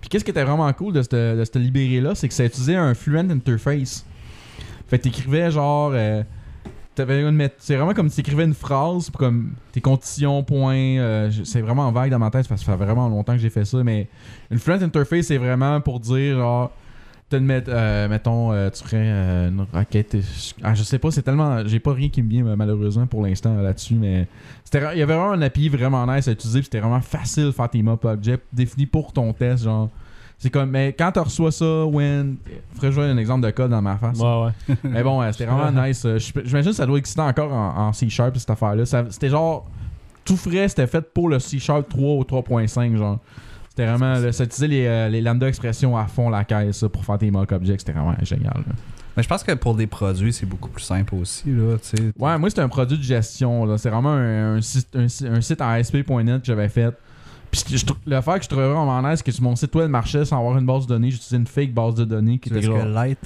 Puis qu'est-ce qui était vraiment cool de cette, de librairie-là, c'est que ça utilisait un Fluent Interface. Fait que t'écrivais genre. euh, c'est vraiment comme si t'écrivais une phrase, comme tes conditions, points. euh, c'est vraiment vague dans ma tête parce que ça fait vraiment longtemps que j'ai fait ça, mais une Fluent Interface, c'est vraiment pour dire genre. T'as une met- euh, mettons, euh, tu ferais euh, une requête. Ah, je sais pas, c'est tellement. J'ai pas rien qui me vient malheureusement pour l'instant là-dessus, mais il y avait vraiment un API vraiment nice à utiliser, c'était vraiment facile de faire tes objects définis pour ton test, genre. C'est comme, mais quand tu reçois ça, when. Faudrait jouer un exemple de code dans ma face. Ouais, ouais. Mais bon, c'était vraiment nice. J'imagine que ça doit exister encore en, en C Sharp, cette affaire-là. C'était genre. Tout frais, c'était fait pour le C Sharp 3 ou 3.5, genre. C'était vraiment. là, ça utilisait les, euh, les lambda expressions à fond la caisse ça, pour faire tes mock objects. C'était vraiment génial. là. Mais je pense que pour des produits, c'est beaucoup plus simple aussi, là. Ouais, moi, c'était un produit de gestion. là. C'est vraiment un, un site, un, si- un site en ASP.NET que j'avais fait. Puis je l'affaire que je trouvais vraiment nice, c'est que sur mon site web marchait sans avoir une base de données. J'utilisais une fake base de données qui était SQLite,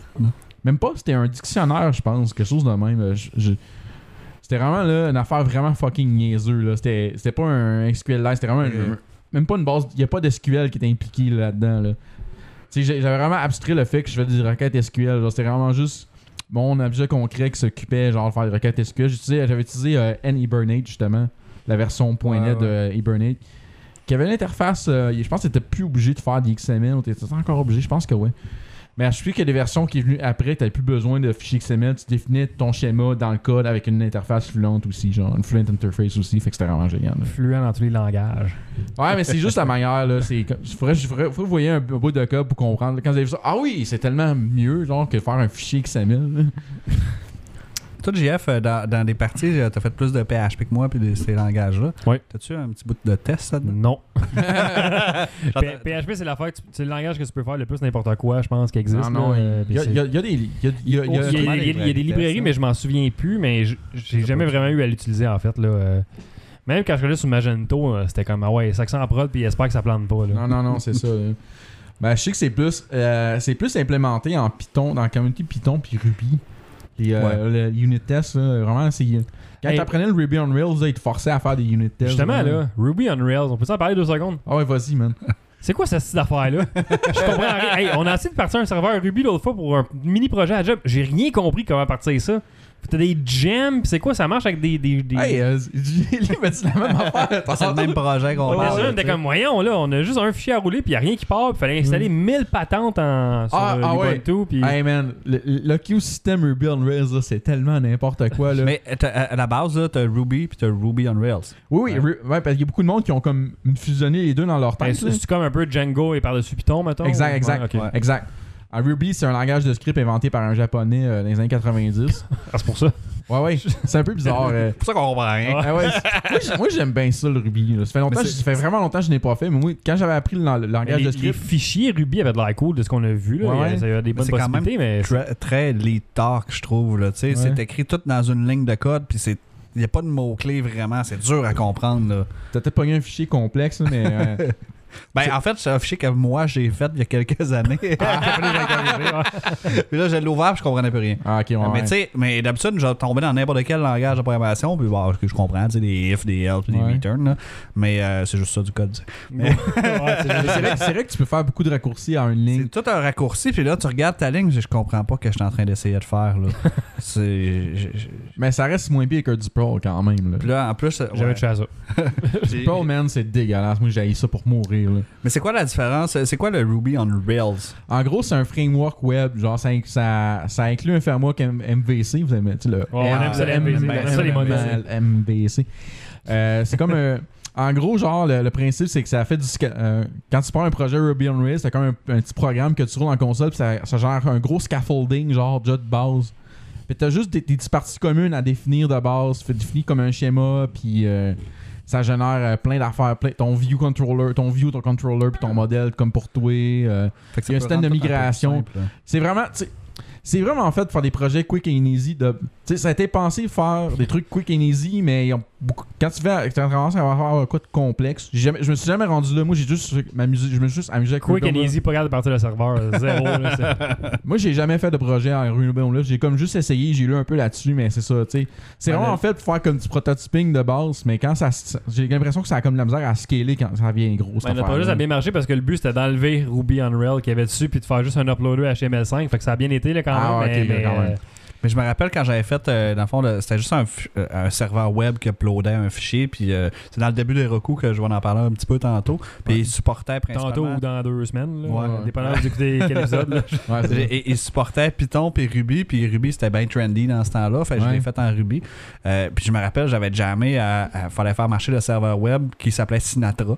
Même pas, c'était un dictionnaire, je pense, quelque chose de même. euh, je- je- C'était vraiment là, une affaire vraiment fucking niaiseux. là. C'était c'était pas un SQL c'était vraiment un-. Même pas une base. Il n'y a pas d'SQL qui était impliqué là-dedans. Là. Tu sais, j'ai- J'avais vraiment abstrait le fait que je faisais des requêtes SQL. C'était vraiment juste mon objet concret qui s'occupait genre de faire des requêtes SQL. J'utilisais- J'avais utilisé euh, N-Hibernate justement, la version .NET ouais. de Hibernate. Qui avait l'interface, euh, je pense que t'étais plus obligé de faire des XML ou t'étais encore obligé, je pense que ouais. Mais je y a des versions qui est venues après, tu plus besoin de fichiers XML, tu définis ton schéma dans le code avec une interface fluente aussi, genre une fluent interface aussi, fait que c'était vraiment génial. là. Fluent dans tous les langages. Ouais, mais c'est juste la manière, là. Comme- faudrait, faudrait, faut que vous voyez un, bout de code pour comprendre. Quand vous avez vu ça, ah oui, c'est tellement mieux, genre, que faire un fichier XML. Toi, JF, euh, dans, dans des parties, euh, t'as fait plus de PHP que moi puis de ces langages-là. Oui. T'as-tu un petit bout de test là-dedans? Non. PHP, c'est l'affaire, que tu- c'est le langage que tu peux faire le plus n'importe quoi, je pense, qui existe. Non, non, euh, il y, a- des. librairies, mais je m'en souviens plus, mais je- j'ai jamais vraiment eu à l'utiliser en fait. Là. Même quand je regardais sur Magento, c'était comme ah ouais, ça en prod, puis j'espère que ça plante pas. Là. Non, non, non, c'est ça. là. Ben, je sais que c'est plus, euh, c'est plus implémenté en Python, dans la communauté Python puis Ruby. Les, euh, le unit tests, là, vraiment, c'est. Quand Hey. t'apprenais le Ruby on Rails, là, ils te forçaient à faire des unit tests. Justement, là, Ruby on Rails, on peut s'en parler deux secondes? Ah ouais, vas-y, man. C'est quoi cette affaire-là? je comprends rien. Hey, on a essayé de partir un serveur Ruby l'autre fois pour un mini projet à job. J'ai rien compris comment partir ça. T'as des gems, pis c'est quoi? Ça marche avec des. des, des... Hey, euh, Julie m'a dit la même affaire. C'est le même projet qu'on Ouais, parle. sais. comme, voyons, là, on a juste un fichier à rouler, puis il a rien qui part, puis fallait installer 1000 patentes en, sur Ah, euh, ah ouais. Ubuntu, puis Hey man, le, le Q-System Ruby on Rails, là, c'est tellement n'importe quoi. Là. Mais t'as- à la base, là, t'as Ruby puis t'as Ruby on Rails. oui, oui, Ouais. Parce qu'il y a beaucoup de monde qui ont comme fusionné les deux dans leur Ben, tête. c'est là. c'est comme un peu Django et par-dessus Python, mettons? Exact, ou- exact. Ouais, ok. Ouais. Exact. En Ruby, c'est un langage de script inventé par un japonais euh, dans les années 90. Ah, c'est pour ça. ouais, ouais, c'est un peu bizarre. euh. C'est pour ça qu'on comprend rien. Ah ouais, c'est- moi, j'ai- moi, j'aime bien ça, le Ruby. là. Ça fait, longtemps, Mais c'est- ça fait vraiment longtemps que je n'ai pas fait, mais moi, quand j'avais appris le, le Mais langage les, de les script. fichiers Ruby avaient de l'air cool de ce qu'on a vu. Là. Ouais, Il y a- ouais. Ça a des bonnes c'est quand même possibilités, mais. Très, très lead talk, je trouve. Là. Tu sais, Ouais. C'est écrit tout dans une ligne de code, puis c'est. Il n'y a pas de mots-clés vraiment, c'est dur à comprendre. Là. T'as peut-être pogné un fichier complexe, là, mais. euh, Ben, en fait, c'est un fichier que moi, j'ai fait il y a quelques années. puis là, je l'ai ouvert puis je comprenais plus rien. Ah, ok, ouais. mais ouais. tu sais, mais d'habitude, je tombais dans n'importe quel langage de programmation, puis que je comprends, tu sais, des if, des else, puis des Ouais. return, là. mais euh, c'est juste ça du code. tu sais. Ouais, c'est Mais c'est vrai, c'est vrai que tu peux faire beaucoup de raccourcis en une ligne. C'est tout un raccourci, puis là, tu regardes ta ligne, je je comprends pas ce que je suis en train d'essayer de faire, là. c'est. je- je- Mais ça reste moins pire que du Pro quand même. Là. Puis là, en plus. Jamais ouais, touché à ça. j'ai- Pro, man, c'est dégueulasse. Moi, j'ai ça pour mourir. Là. Mais c'est quoi la différence? C'est quoi le Ruby on Rails? En gros, c'est un framework web. Genre, ça, ça, ça inclut un framework M- MVC. Vous aimez, tu sais, le Ouais, on aime ça, les MVC. Ben. MVC. Euh, c'est comme un. En gros, genre, le, le principe, c'est que ça fait du. euh, quand tu prends un projet Ruby on Rails, c'est comme un, un petit programme que tu roules en console, puis ça, ça gère un gros scaffolding, genre, déjà de base. Puis t'as juste des, des petites parties communes à définir de base. Tu fais définir comme un schéma, puis euh, ça génère euh, plein d'affaires. plein- ton view controller, ton view, ton controller, puis ton modèle comme pour toi. euh, Il y a un système de migration. là. c'est vraiment. C'est vraiment en fait de faire des projets quick and easy. De, ça a été pensé faire des trucs quick and easy, mais ils ont beaucoup- quand tu fais tu commences à avoir quoi de complexe, jamais- je me suis jamais rendu là. Moi, j'ai juste m'amusé, je me suis juste amusé avec Quick and easy, pas de partir le serveur. Zéro. là, Moi, j'ai jamais fait de projet en Rails. J'ai comme juste essayé, j'ai lu un peu là-dessus, mais c'est ça, tu sais. C'est Ouais, vraiment en fait pour faire comme du prototyping de base, mais quand ça. J'ai l'impression que ça a comme de la misère à scaler quand ça devient gros. Ben, le projet ça a bien marché parce que le but c'était d'enlever Ruby on Rails qu'il y avait dessus puis de faire juste un uploader HTML5. Fait que ça a bien été là, quand Ah, même. mais, quand même. euh, Mais je me rappelle quand j'avais fait, euh, dans le fond, c'était juste un, euh, un serveur web qui uploadait un fichier. Puis euh, c'est dans le début des recours que je vais en parler un petit peu tantôt. Puis il supportait principalement. Tantôt ou dans deux semaines. Là, Ouais. Dépendant vous écoutez quel épisode. Là. Ouais. Et, il supportait Python puis Ruby, puis Ruby c'était bien trendy dans ce temps-là, fait que je l'ai fait en Ruby. Puis je me rappelle, j'avais jamais à- fallait faire marcher le serveur web qui s'appelait Sinatra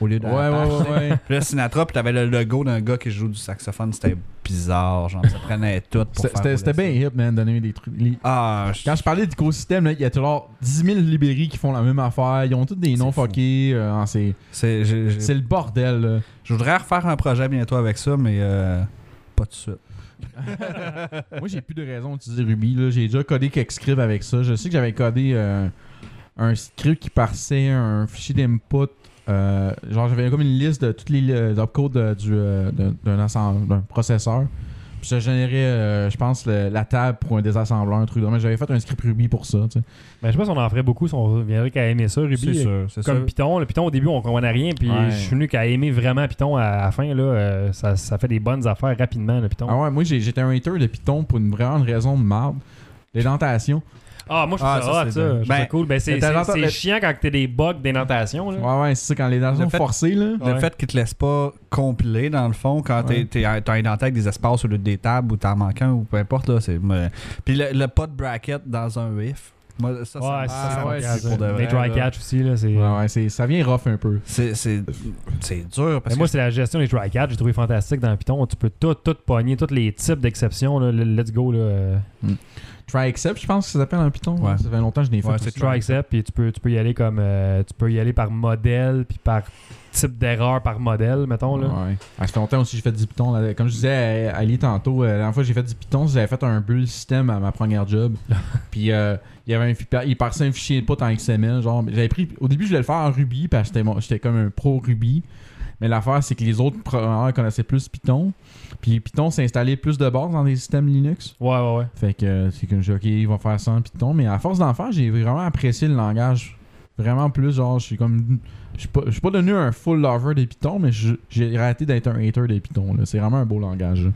au lieu de Ouais, ouais, ouais. Puis là, Sinatra, puis t'avais le logo d'un gars qui joue du saxophone, c'était bizarre, genre ça prenait tout pour C'était- faire bien hip, man, donner des trucs. les-. Ah, Quand je parlais d'écosystème, il y a toujours 10 000 librairies qui font la même affaire. Ils ont tous des noms fuckés. euh, c'est le bordel. là. je voudrais refaire un projet bientôt avec ça, mais euh, pas tout de suite. Moi, j'ai plus de raison d'utiliser Ruby. J'ai déjà codé quelques scripts avec ça. Je sais que j'avais codé euh, un script qui parsait un fichier d'input. Euh, genre, j'avais comme une liste de tous les euh, opcodes du, euh, d'un- processeur. Puis ça générait, euh, je pense, le- la table pour un désassembleur, un truc. de même. J'avais fait un script Ruby pour ça. tu sais. Ben, je sais pas si on en ferait beaucoup si on viendrait qu'à aimer ça. Ruby, c'est sûr, c'est comme sûr. Python. Le Python, au début, on comprenait rien. Puis Ouais. je suis venu qu'à aimer vraiment Python à, la fin. Là, euh, ça, ça fait des bonnes affaires rapidement, le Python. Ah ouais, moi, j'étais un hater de Python pour une vraiment raison de marde. L'édentation. Ah, moi, je trouve Ah, ça, ça, hot, ça. Je trouve Ben, cool. Ben, c'est le- chiant quand t'as des bugs d'énotation. là. Ouais, ouais, c'est ça, quand l'édentation Le fait- forcée, là. Le Ouais. fait qu'il te laisse pas compiler, dans le fond, quand Ouais. t'es, t'es, t'as indenté avec des espaces au lieu des tables ou t'en manques un ou peu importe, là, Puis le, le pas de bracket dans un if. Moi, ça, Ouais, ça, ouais, pour de. Les dry là. catch aussi, là, c'est... Ouais, ouais, c'est- ça vient rough un peu. C'est, c'est, c'est dur parce Mais moi, que. c'est la gestion des try catch. J'ai trouvé fantastique dans Python. Tu peux tout, tout pogner, tous les types d'exceptions. Let's go. Là. euh, Try except, je pense que ça s'appelle en Python. Ouais. Ça fait longtemps que je l'ai fait. Ouais, aussi. c'est Try except, puis tu peux, tu peux y aller comme. euh, tu peux y aller par modèle, puis par type d'erreur par modèle, mettons. Là. Ouais. Ah, ça fait longtemps aussi que j'ai fait du Python. là. Comme je disais à Ali tantôt, euh, la dernière fois que j'ai fait du Python, j'avais fait un bull système à ma première job. Puis euh, il y avait un il passait un fichier de input en XML. Genre, j'avais pris. Au début, je voulais le faire en Ruby parce que j'étais comme un pro Ruby. Mais l'affaire, c'est que les autres programmeurs connaissaient plus Python. Puis Python s'est installé plus de base dans des systèmes Linux. Ouais, ouais, ouais. Fait que euh, c'est comme ok, ils vont faire ça en Python. Mais à force d'en faire, j'ai vraiment apprécié le langage. Vraiment plus, genre, je suis comme. Je suis pas, pas devenu un full lover des Python, mais j'ai arrêté d'être un hater des Python. là. C'est vraiment un beau langage. là.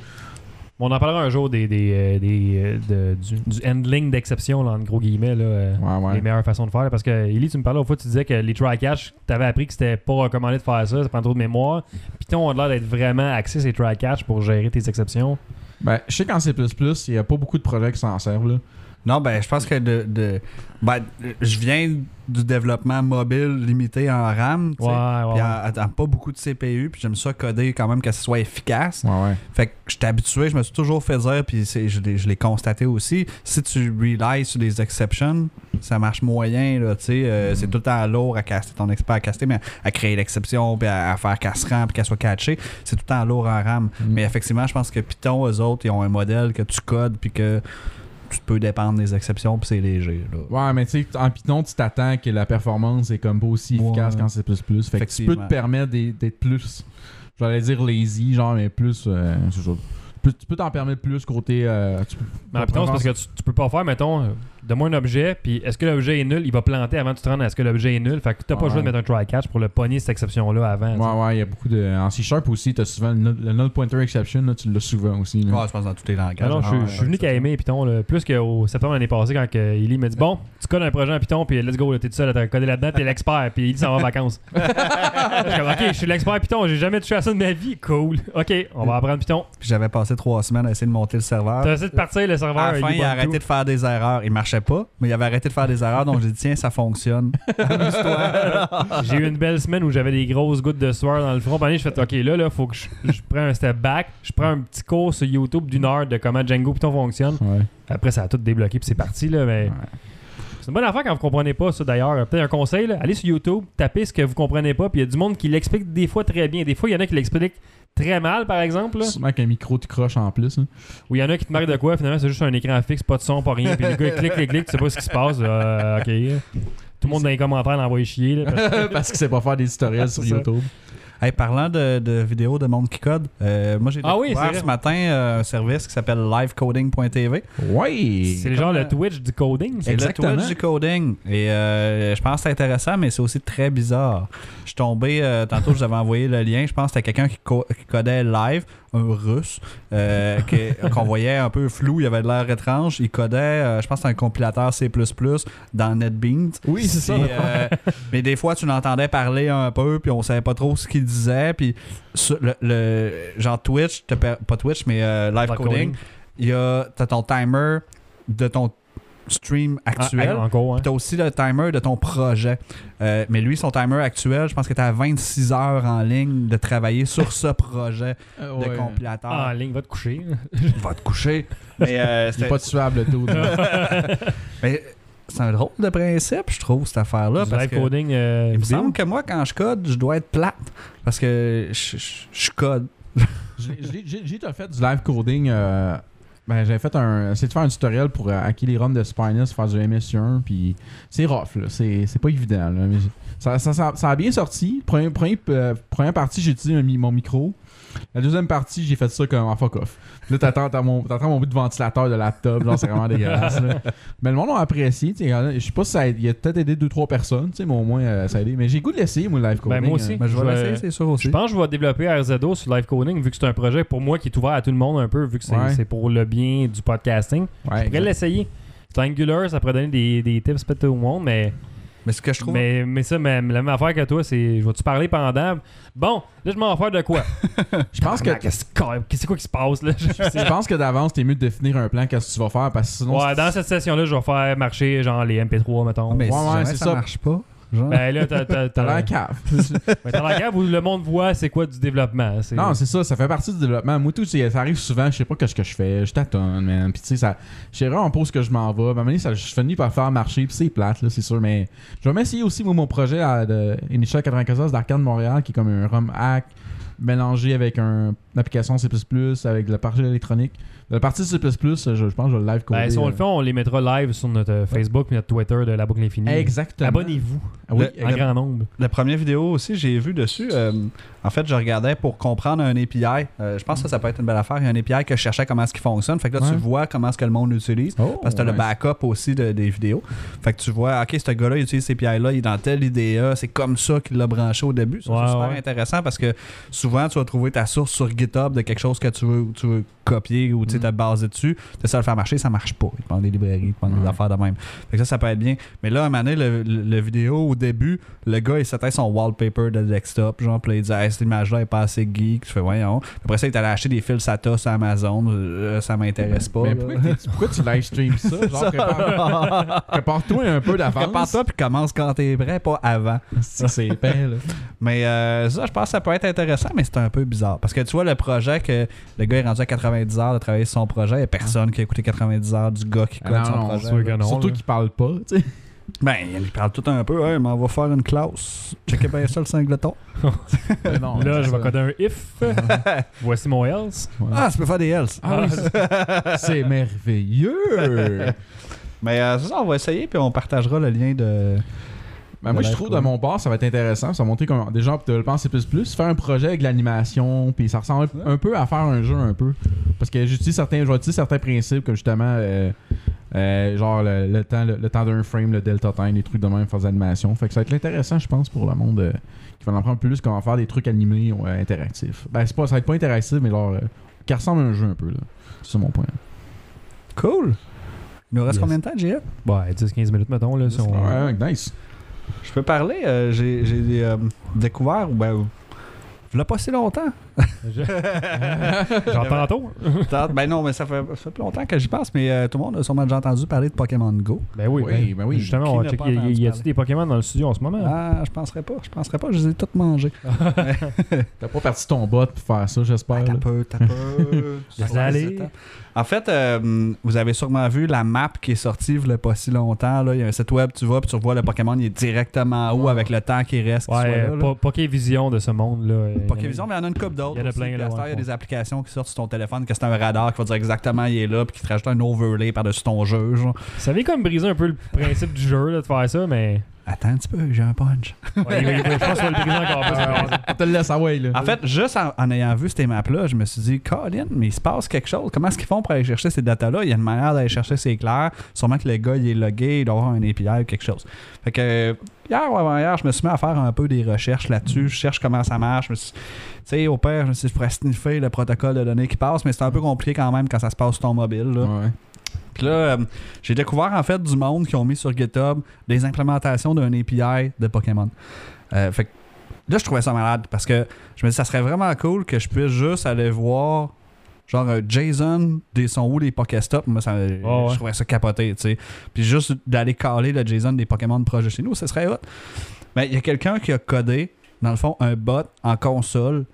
On en parlera un jour des, des, euh, des, euh, du, du handling d'exception, en gros guillemets. Là, euh, Ouais, ouais. Les meilleures façons de faire. Parce que, Ellie, tu me parlais au fois, tu disais que les try catch, tu avais appris que c'était pas recommandé de faire ça, ça prend trop de mémoire. Python a l'air d'être vraiment axé ces try catch pour gérer tes exceptions. Ben, je sais qu'en C, il n'y a pas beaucoup de projets qui s'en servent. Là. Non, ben, je pense que de. de- ben, je viens du développement mobile limité en RAM, tu sais. Ouais, ouais. Puis en, en pas beaucoup de CPU, puis j'aime ça coder quand même que ce soit efficace. Ouais. Fait que j'étais habitué, je me suis toujours fait dire, puis je l'ai je l'ai constaté aussi. Si tu relies sur des exceptions, ça marche moyen, là, tu sais. euh, C'est tout le temps lourd à caster, ton expert à caster, mais à créer l'exception, puis à, à faire qu'elle se rend, puis qu'elle soit catchée, c'est tout le temps lourd en RAM. Mm. Mais effectivement, je pense que Python, eux autres, ils ont un modèle que tu codes, puis que tu peux dépendre des exceptions, puis c'est léger. là. Ouais, mais tu sais, en Python, tu t'attends que la performance est comme pas aussi Ouais. efficace qu'en C++. Fait que tu peux te permettre d'être plus, j'allais dire lazy, genre, mais plus. euh, c'est. Tu peux- tu peux t'en permettre plus côté. euh, tu peux- Mais en Python, c'est parce que tu, tu peux pas faire, mettons, euh, donne-moi un objet, puis est-ce que l'objet est nul, il va planter avant que tu te rendes à est-ce que l'objet est nul. Fait que t'as pas le choix de mettre un try-catch pour le pogner cette exception-là avant. Ouais, ouais, il y a beaucoup de. En C-Sharp aussi, t'as souvent le null, le null pointer exception, là, tu l'as souvent aussi. là. Ouais, je pense dans tous les langages. Ah non, je, Ah, je suis venu qu'à aimer Python, là, plus qu'au septembre l'année passée quand que Ellie m'a dit Bon, tu codes un projet en Python, puis let's go, là, t'es tout seul à te coder là-dedans, t'es l'expert, puis Ellie s'en va en vacances. je suis comme, ok, je suis l'expert Python, j'ai jamais touché à ça de ma vie, cool. Ok, on va apprendre Python. Puis j'avais passé trois semaines à essayer de monter le serveur. T'as essayé de partir le serveur. À la fin, il il a arrêté de faire des erreurs. Il marchait pas, mais il avait arrêté de faire des erreurs, donc j'ai dit tiens, ça fonctionne. J'ai eu une belle semaine où j'avais des grosses gouttes de sueur dans le front. Puis je fais OK, là, là, faut que je, je prends un step back. Je prends un petit cours sur YouTube d'une heure de comment Django Python fonctionne. Ouais. Après, ça a tout débloqué, puis c'est parti, là. Mais Ouais. c'est une bonne affaire quand vous comprenez pas ça, d'ailleurs. Peut-être un conseil, là, allez sur YouTube, tapez ce que vous comprenez pas, puis il y a du monde qui l'explique des fois très bien. Des fois, il y en a qui l'expliquent très mal, par exemple. Là. Sûrement qu'un micro tu croches en plus. hein. Ou il y en a qui te marquent de quoi, finalement, c'est juste un écran fixe, pas de son, pas rien. Puis le gars, il clique, clique, clique, tu sais pas ce qui se passe. Euh, OK. Tout le monde dans les commentaires l'envoie chier. Là, parce- Parce qu'il sait pas faire des tutoriels sur. YouTube. Hey, parlant de, de vidéos de monde qui code, euh, moi j'ai Ah oui, découvert ce matin euh, un service qui s'appelle livecoding.tv. Ouais! c'est le genre le Twitch du coding. ça. C'est le. Twitch du coding. Et euh, je pense que c'est intéressant, mais c'est aussi très bizarre. Je suis tombé, euh, tantôt je vous avais envoyé le lien, je pense que c'était quelqu'un qui, co- qui codait live, un russe, euh, qu'on voyait un peu flou, il avait de l'air étrange. Il codait, euh, je pense un compilateur C++ dans NetBeans. Oui, c'est ça. Euh, mais des fois, tu l'entendais parler un peu, puis on savait pas trop ce qu'il disait. Puis le, le- genre Twitch, pas Twitch, mais live Live coding, il y a t'as ton timer de ton stream Ah, actuel. ah, hein. Puis t'as aussi le timer de ton projet. Euh, mais lui, son timer actuel, je pense que t'as 26 heures en ligne de travailler sur ce projet de Ouais. compilateur. Ah, en ligne, va te coucher. Va te coucher. Mais euh, Il est c'est- pas tuable là. mais c'est un drôle de principe, je trouve, cette affaire-là. Parce live que- coding euh, Il me semble que moi, quand je code, je dois être plate. Parce que je, je- je code. J'ai déjà fait du live coding. euh, ben, j'avais fait un. Essayé de faire un tutoriel pour euh, hacker les ROM de Spinus, faire du MS1. Puis c'est rough, là. C'est pas évident, là. Mais ça, ça- ça- a bien sorti. Premier, premier, euh, première partie, j'ai utilisé mon micro. La deuxième partie, j'ai fait ça comme en fuck off. Là, t'attends t'as mon, t'entends mon bout de ventilateur de laptop. Genre, c'est vraiment dégueulasse. là. Mais le monde a apprécié. Je sais pas si ça a, il a peut-être aidé 2-3 personnes, tu sais, mais au moins euh, ça a aidé. Mais j'ai goût de l'essayer, moi, le live coding. Ben, moi aussi. euh. Mais je vais l'essayer, c'est sûr aussi. Je pense que je vais développer RZO sur live coding vu que c'est un projet pour moi qui est ouvert à tout le monde un peu vu que c'est Ouais. pour le bien du podcasting. Ouais, Je pourrais l'essayer. C'est Angular, ça pourrait donner des, des tips peut-être au monde, mais, Mais ce que je trouve. mais, mais ça, mais, la même affaire que toi, c'est je vais-tu parler pendant? Bon, là, je m'en vais faire de quoi? Je pense que Qu'est-ce que- c'est quoi qui se passe là? Je- pense que d'avance, t'es mieux de définir un plan, qu'est-ce que tu vas faire, parce que sinon. Ouais, dans cette session-là, je vais faire marcher genre les MP3, mettons. Ah, mais Ouais, si ouais, jamais c'est ça, ça. marche pas. Genre. Ben là, t'as t'as- T'as l'air cave. ben, t'as la cave où le monde voit c'est quoi du développement. c'est- non, c'est ça, ça fait partie du développement. Moi, tout, ça arrive souvent, je sais pas ce que je fais, je tâtonne, man. Puis tu sais, ça. Je sais vraiment pas où ce que je m'en vais. À un moment donné, ça, je finis par faire marcher, puis c'est plate, là, c'est sûr. Mais je vais m'essayer aussi, moi, mon projet à, de Initial 94 d'Arcade Montréal, qui est comme un ROM hack mélangé avec un, application C, avec la partie électronique. La partie C, je, je pense que je vais le live coder. Ben, si on le fait, on les mettra live sur notre euh, Facebook et notre Twitter de La Boucle Infinie. Exactement. Abonnez-vous Ah oui, en grand nombre. La première vidéo aussi, j'ai vu dessus. euh, en fait, je regardais pour comprendre un API. Euh, je pense que ça, ça peut être une belle affaire. Il y a un API que je cherchais comment est-ce qu'il fonctionne. Fait que là, Ouais. tu vois comment est-ce que le monde l'utilise. Oh, Parce que tu as le backup aussi de- des vidéos. Fait que tu vois, OK, ce gars-là, il utilise ces API-là, il est dans telle IDEA, c'est comme ça qu'il l'a branché au début. Ouais, c'est super ouais. intéressant parce que souvent, tu vas trouver ta source sur GitHub de quelque chose que tu veux, tu veux copier ou tu sais, Mm. te baser dessus. Tu de le faire marcher, ça marche pas. Il te demande des librairies, il te demande des affaires de même. Fait que ça, ça peut être bien. Mais là, à un moment donné, le, le- le vidéo, au début, le gars, il s'était son wallpaper de desktop. Genre, puis là, il disait, Hey, cette image-là est pas assez geek. Je fais, voyons. Après ça, il allé acheter des fils SATA sur Amazon. Euh, ça m'intéresse pas. Mais pourquoi, tu live stream ça? Genre, prépare- prépare-toi un peu d'avance. Prépare-toi puis commence quand t'es prêt, pas avant. C'est c'est épais, là. Mais euh, ça, je pense que ça peut être intéressant, mais c'est un peu bizarre. Parce que tu vois, le projet que le gars est rendu à 90 heures de travailler sur son projet, il n'y a personne qui a écouté 90 heures du gars qui Ah code non, son non, projet. que non, Surtout qu'il parle pas, tu sais. Ben, il parle tout un peu. Mais on va faire une classe. Checkez bien ça le singleton. Non, Là, je vais coder un if. Voici mon else. Ah, tu peux faire des else. Ah c'est- merveilleux. Mais euh, c'est ça, on va essayer, puis on partagera le lien de. Ben, moi, je trouve de mon part, ça va être intéressant. Ça va montrer comment des gens développer en C++, faire un projet avec l'animation, puis ça ressemble un peu à faire un jeu un peu. Parce que j'utilise certains, certains principes, comme justement, euh, euh, genre le, le temps, le, le temps d'un frame, le delta time, des trucs de même, faire des animations. Fait que ça va être intéressant, je pense, pour le monde euh, qui va en apprendre plus comment faire des trucs animés ou euh, interactifs. Ben, c'est pas, ça va être pas interactif, mais genre, euh, qui ressemble à un jeu un peu, là. C'est mon point. Cool. Il nous reste Yes. combien de temps, JF? Ouais, 10-15 minutes, mettons. Là, si on- Ouais, nice. Je peux parler. euh, j'ai euh, découvert, ben, il pas si longtemps. Genre tantôt. Tant- ben non, mais ça fait, ça fait plus longtemps que j'y pense, mais euh, tout le monde a sûrement déjà entendu parler de Pokémon Go. Ben oui, Oui, ben, ben oui. Justement, Qui on va checker. Y, parler? des Pokémon dans le studio en ce moment? Ah, je penserais pas. Je penserais pas. Je les ai toutes mangées. T'as pas parti ton bot pour faire ça, j'espère. Ah, t'as peu, t'as peu. Aller. En fait, euh, vous avez sûrement vu la map qui est sortie il y a pas si longtemps. Là. Il y a un site web, tu vas, puis tu vois le Pokémon, il est directement en haut Ouais. avec le temps qui reste. qu'il soit Ouais, là, là. Po- Pokévision de ce monde-là. Pokévision, mais il y en a une couple d'autres. Il y a plein, là, Il y a des applications qui sortent sur ton téléphone, que c'est un radar qui va dire exactement il est là, puis qui te rajoute un overlay par-dessus ton jeu. Genre. Ça avait comme brisé un peu le principe du jeu là, de faire ça, mais. Attends un petit peu, j'ai un punch. Ouais, il- il- je pense qu'on va le encore plus. On te le laisse away, là. En fait, juste en, en ayant vu ces maps-là, je me suis dit, Colin, mais il se passe quelque chose. Comment est-ce qu'ils font pour aller chercher ces datas-là? Il y a une manière d'aller chercher, c'est clair. Sûrement que le gars, il est logué, il doit avoir un API ou quelque chose. Fait que, hier ou avant-hier, je me suis mis à faire un peu des recherches là-dessus. Je cherche comment ça marche. Tu sais, au pire, je me suis dit, je pourrais sniffer le protocole de données qui passe, mais c'est un peu compliqué quand même quand ça se passe sur ton mobile. là. Ouais. Puis là, euh, j'ai découvert en fait du monde qui ont mis sur GitHub des implémentations d'un API de Pokémon. Euh, fait que là, je trouvais ça malade parce que je me dis, ça serait vraiment cool que je puisse juste aller voir genre euh, JSON des sons où les Pokéstop. Moi, ça, ouais. je trouvais ça capoté, tu sais. Puis juste d'aller caler le JSON des Pokémon proches de chez nous, ça serait hot. Mais il y a quelqu'un qui a codé, dans le fond, un bot en console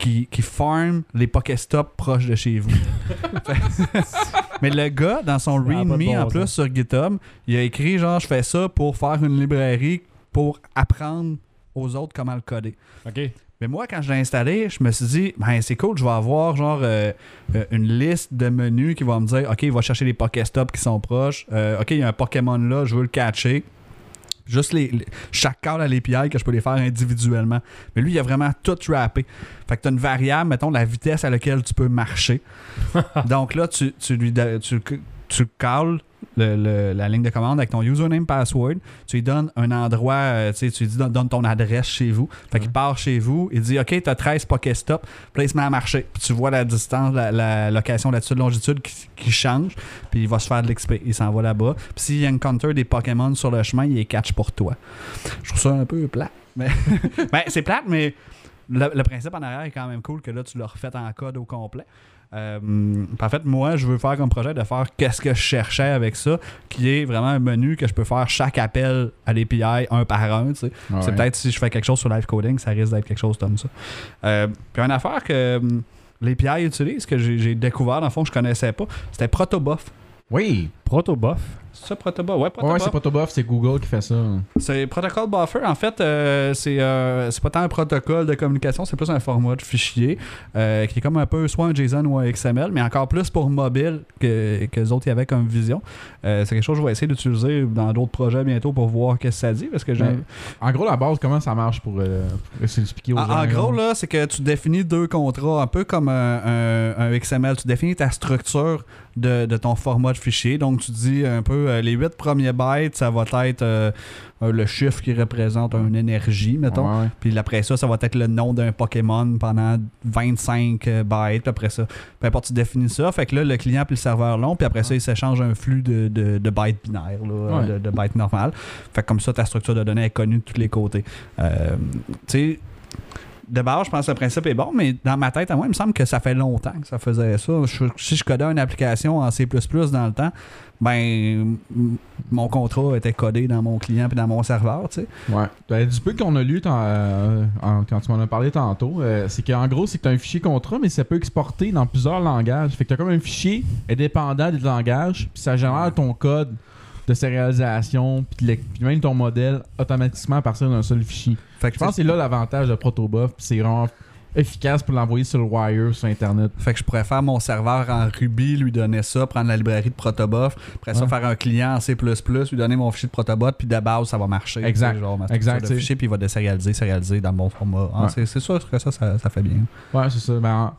qui, qui farm les Pokéstop proches de chez vous. Mais le gars, dans son README bon en sens. plus sur GitHub, il a écrit genre, je fais ça pour faire une librairie pour apprendre aux autres comment le coder. Ok. Mais moi, quand je l'ai installé, je me suis dit, ben c'est cool, je vais avoir genre euh, euh, une liste de menus qui va me dire, OK, il va chercher les Pokéstops qui sont proches. Euh, OK, il y a un Pokémon là, je veux le catcher. Juste les, les- chaque call à l'API que je peux les faire individuellement. Mais lui, il a vraiment tout rappé. Fait que tu as une variable, mettons, la vitesse à laquelle tu peux marcher. Donc là, tu, tu lui tu, tu calls le- le- la ligne de commande avec ton username password. Tu lui donnes un endroit, euh, tu tu lui dis donne, donne ton adresse chez vous. Fait qu'il part chez vous, il dit OK, t'as 13 Pokéstop, met à marcher. Puis tu vois la distance, la, la location latitude, longitude qui, qui change, puis il va se faire de l'XP. Il s'en va là-bas. Puis s'il y a encounter des Pokémon sur le chemin, il les catch pour toi. Je trouve ça un peu plat. Mais ben, c'est plate, mais le, le principe en arrière est quand même cool que là, tu l'as refait en code au complet. Euh, en fait, moi, je veux faire comme projet de faire qu'est-ce que je cherchais avec ça, qui est vraiment un menu que je peux faire chaque appel à l'API un par un. tu sais. C'est Ouais. peut-être si je fais quelque chose sur live coding, ça risque d'être quelque chose comme ça. Euh, puis une affaire que hum, l'API utilise, que j'ai découvert, dans le fond, je connaissais pas, c'était Protobuf. Oui. Protobuff. C'est ça, Protobuf? Ouais, Ouais, Protobuf. c'est pas Tobuff, c'est Google qui fait ça. C'est Protocol Buffer. En fait, euh, c'est euh, c'est pas tant un protocole de communication, c'est plus un format de fichier euh, qui est comme un peu soit un JSON ou un XML, mais encore plus pour mobile que, que les autres y avaient comme vision. C'est quelque chose que je vais essayer d'utiliser dans d'autres projets bientôt pour voir qu'est-ce que ça dit. Parce que j'ai. Ouais. En gros, la base, comment ça marche pour, pour essayer d'expliquer aux En, gens? en gros, là, c'est que tu définis deux contrats, un peu comme un, un- un XML. Tu définis ta structure de, de ton format de fichier. Donc, tu dis un peu euh, les huit premiers bytes, ça va être euh, le chiffre qui représente une énergie, mettons. Ouais. Puis après ça, ça va être le nom d'un Pokémon pendant 25 euh, bytes. Puis après ça, peu importe, tu définis ça. Fait que là, le client puis le serveur long. Puis après ça, il s'échange un flux de, de, de bytes binaires, là, Ouais. de, de bytes normales. Fait que comme ça, ta structure de données est connue de tous les côtés. Euh, tu sais, de base, je pense que le principe est bon, mais dans ma tête, à moi, il me semble que ça fait longtemps que ça faisait ça. Si je codais une application en C++ dans le temps, ben, mon contrat était codé dans mon client puis dans mon serveur, tu sais. Ouais. Ben, du peu qu'on a lu euh, quand tu m'en as parlé tantôt, euh, c'est qu'en gros, c'est que tu as un fichier contrat, mais ça peut exporter dans plusieurs langages. Fait que tu as comme un fichier indépendant des langages, puis ça génère ton code de sérialisation, puis de l'e- puis même ton modèle automatiquement à partir d'un seul fichier. Fait que, Je pense que c'est là l'avantage de Protobuf, puis c'est vraiment efficace pour l'envoyer sur le wire sur Internet. Fait que je pourrais faire mon serveur en Ruby, lui donner ça, prendre la librairie de Protobuf, après ça Ouais. faire un client en C++, lui donner mon fichier de Protobot, puis de base ça va marcher. Exact. Genre, ma Exact, fichier, puis il va désérialiser, sérialiser dans bon format. Ah, Ouais. c'est sûr que ça, ça, ça fait bien. Ouais, c'est ça. Ben,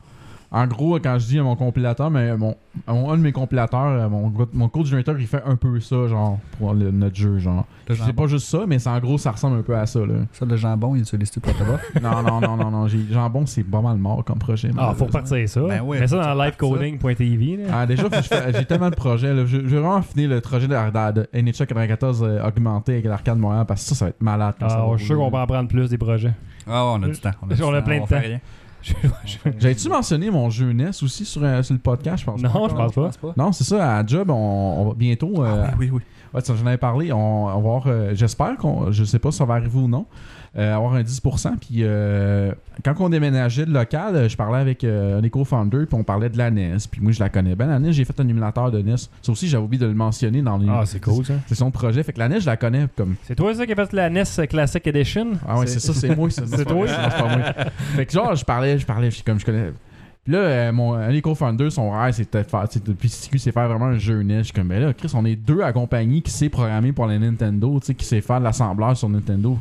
en, gros, quand je dis à mon compilateur, mais mon, mon- un de mes compilateurs, euh, mon, mon code generator, il fait un peu ça, genre, pour le- notre jeu, genre. C'est pas juste ça, mais c'est en gros, ça ressemble un peu à ça, là. ça, le jambon, il utilise-tu Protobuf? non, non, non, non, non. j'ai- Jambon, c'est pas mal mort comme projet. Ah, faut repartir ça. Ben oui, Mets ça dans ça. livecoding.tv. là. Ah, déjà, j'ai tellement de projets. Là. Je, je vais vraiment finir le projet de, de, de NHL 94 euh, augmenté avec l'arcade Montréal parce que ça, ça va être malade. quand ça Ah, va je suis sûr qu'on peut là. en prendre plus des projets. Ah, on a du temps. On a, du On a temps, plein de fait temps. J'avais-tu mentionné mon jeu NES aussi sur, euh, sur le podcast, je pense Non, pas. je pense pas. Non, c'est ça, à Job, on, on va bientôt. euh, Ah, oui, oui, oui. Ouais, ça, j'en avais parlé. On, on va avoir, euh, j'espère qu'on, je sais pas si ça va arriver ou non, euh, avoir un 10%. Puis euh, quand on déménageait de local, euh, je parlais avec un co-founder, puis on parlait de la NES. Puis moi, je la connais bien. La NES, j'ai fait un émulateur de NES. Ça aussi, j'avais oublié de le mentionner dans les. Ah, c'est cool ça. C'est son projet. Fait que la NES, je la connais comme. C'est toi ça qui a fait la NES Classic Edition? Ah ouais, c'est ça, c'est moi. C'est toi? Fait que genre, je parlais, je parlais, je suis comme je connais. Puis là, euh, mon, un des co-founders, son rêve, c'était faire, depuis c'est faire vraiment un jeu NES. Je suis comme, ben là, Chris, on est deux à compagnie qui sait programmer pour la Nintendo, tu sais, qui sait faire de l'assemblage sur Nintendo.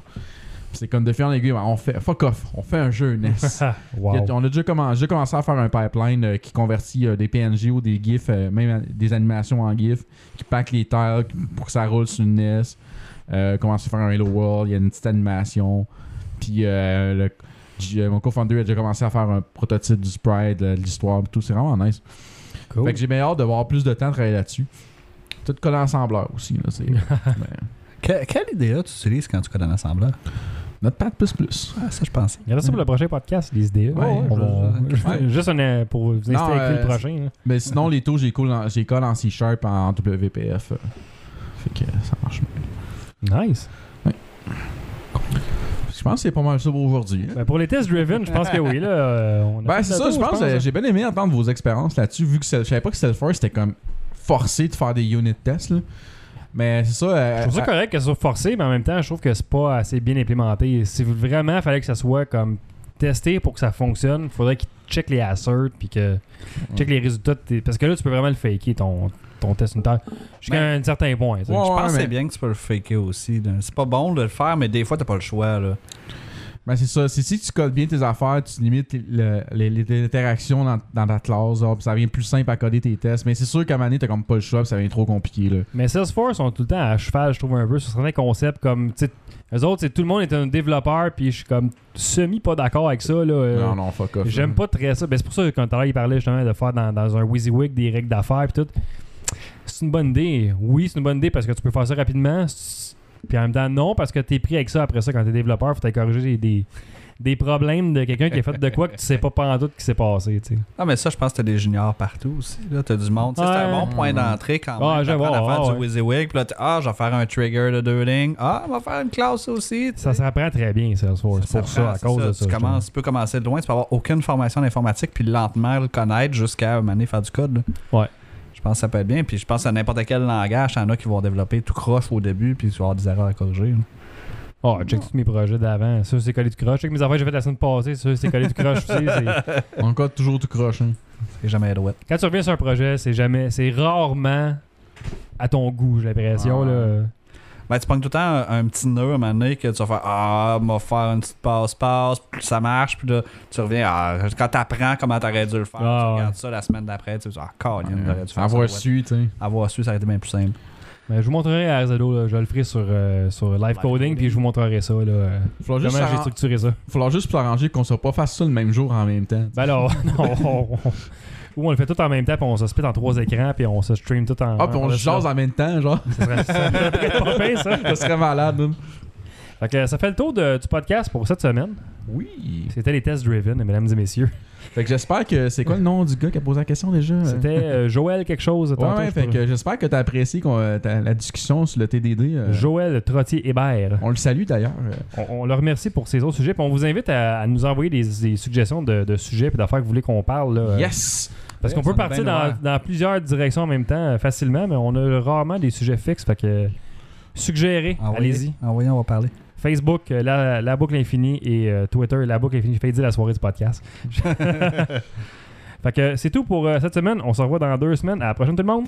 C'est comme de fil en aiguille, on fait, fuck off, on fait un jeu NES. wow. A- on a déjà commencé, commencé à faire un pipeline euh, qui convertit euh, des PNG ou des GIFs, euh, même des animations en GIF, qui pack les tiles pour que ça roule sur une NES. Euh, commencer à faire un Hello World, il y a une petite animation. Puis euh, le- j- euh, mon co-founder a déjà commencé à faire un prototype du sprite, de l'histoire, tout. C'est vraiment nice. Cool. Fait que j'ai bien hâte de voir plus de temps à travailler là-dessus. Tout collé ensembleur aussi. Là, c'est, ben, Que- quelle idée tu utilises quand tu codes un assembleur? Notre patte plus plus. Ah, ça, je pensais. Regardez ça pour le prochain podcast, les idées. Ouais, On je- va- ouais. Juste un, pour vous inciter Non, à écrire euh, le prochain. là. Mais sinon, les taux, j'ai colle en, en C-Sharp en WPF. euh. Fait que ça marche bien. Nice. Je pense que c'est pas mal ça pour aujourd'hui. hein. Ben, pour les tests driven, je pense que oui. Là, euh, on a Ben, c'est le ça, tour, je pense. hein. J'ai bien aimé entendre vos expériences là-dessus, vu que je savais pas que Salesforce c'était comme forcé de faire des unit tests. Là. Mais c'est ça. euh, Je trouve ça euh, correct que ce soit forcé, mais en même temps, je trouve que c'est pas assez bien implémenté. Si vraiment il fallait que ça soit comme testé pour que ça fonctionne, il faudrait qu'il check les asserts puis que check les résultats. de tes- Parce que là, tu peux vraiment le faker ton, ton test unitaire jusqu'à Ben, un certain point. Ouais, je pense que mais- c'est bien que tu peux le faker aussi. C'est pas bon de le faire, mais des fois, t'as pas le choix. Là. Ben, c'est ça. C'est si tu codes bien tes affaires, tu limites le- les, les interactions dans, dans ta classe, ça devient plus simple à coder tes tests. Mais c'est sûr qu'à un moment donné, t'as comme pas le choix, ça devient trop compliqué. Là. Mais Salesforce sont tout le temps à cheval, je trouve, un peu sur certains concepts comme. Eux autres, tout le monde est un développeur, puis je suis comme semi pas d'accord avec ça. Là, euh, non, non, fuck off. J'aime pas très ça. Ben, c'est pour ça que quand tout à l'heure, il parlait justement de faire dans, dans un WYSIWYG des règles d'affaires puis tout. C'est une bonne idée. Oui, c'est une bonne idée parce que tu peux faire ça rapidement. Puis en même temps, non, parce que t'es pris avec ça après ça quand t'es développeur, faut t'aller corriger des, des, des problèmes de quelqu'un qui a fait de quoi que tu sais pas pendant tout qui s'est passé. tu sais. Ah, mais ça, je pense que t'as des juniors partout aussi. Là. T'as du monde. C'est un bon point d'entrée quand Ah, même. à faire ah, du ouais. WYSIWYG. Puis là, t'es, ah, je vais faire un trigger de deux lignes. Ah, on va faire une classe aussi. Ça se reprend très bien, Salesforce. C'est pour ça, à cause de ça. Tu, je commences, tu peux commencer de loin, tu peux avoir aucune formation d'informatique, puis lentement le connaître jusqu'à faire du code. là. Ouais. Je pense que ça peut être bien. Puis je pense à n'importe quel langage, il y en a qui vont développer tout croche au début, puis tu vas avoir des erreurs à corriger. là. Oh, check tous mes projets d'avant. Ça, c'est collé du croche. Check mes affaires que j'ai fait la semaine passée. Ça, c'est collé du croche aussi. c'est- On code toujours tout croche. hein. C'est jamais douette. Quand tu reviens sur un projet, c'est jamais. C'est rarement à ton goût, j'ai l'impression. Ah. là. Ben, tu pognes tout le temps un, un petit nœud à un moment donné que tu vas faire Ah, on va faire une petite passe-passe, puis ça marche, puis là, tu reviens. Ah, quand t'apprends comment t'aurais dû le faire, Ah, tu ouais. regardes ça la semaine d'après, tu te dis Ah, Colin, j'aurais dû faire Avoir ça. su, tu sais. Avoir su, ça aurait été bien plus simple. Mais je vous montrerai à RZO, là, je le ferai sur, euh, sur live coding, coding. puis je vous montrerai ça. Là, euh, Faut juste comment j'ai structuré ça. Falloir juste s'arranger qu'on soit pas fasse ça le même jour en même temps. Ben alors, non, on, on- ou on le fait tout en même temps, puis on se split en trois écrans, puis on se stream tout en. Ah, puis on se jase en même temps, genre. Ça serait, ça serait pas pire, ça. ça serait malade, man. Fait que ça fait le tour de- du podcast pour cette semaine. Oui. C'était les tests driven, mesdames et messieurs. Fait que j'espère que c'est quoi le nom du gars qui a posé la question déjà? C'était euh, Joël quelque chose. Ouais, tantôt, ouais, je fait que j'espère que t'as apprécié qu'on- euh, la discussion sur le TDD. euh, Joël Trottier-Hébert. on le salue d'ailleurs. On, on le remercie pour ses autres sujets. Puis on vous invite à, à nous envoyer des, des suggestions de, de sujets et d'affaires que vous voulez qu'on parle. là. Yes! Parce Ouais, qu'on peut partir dans, dans plusieurs directions en même temps facilement, mais on a rarement des sujets fixes. Fait que suggérez, Envoyez. allez-y. Envoyez, on va parler. Facebook, euh, la, la boucle infinie et euh, Twitter, la boucle infinie. Faites la soirée du podcast. fait c'est tout pour euh, cette semaine. On se revoit dans deux semaines. À la prochaine tout le monde.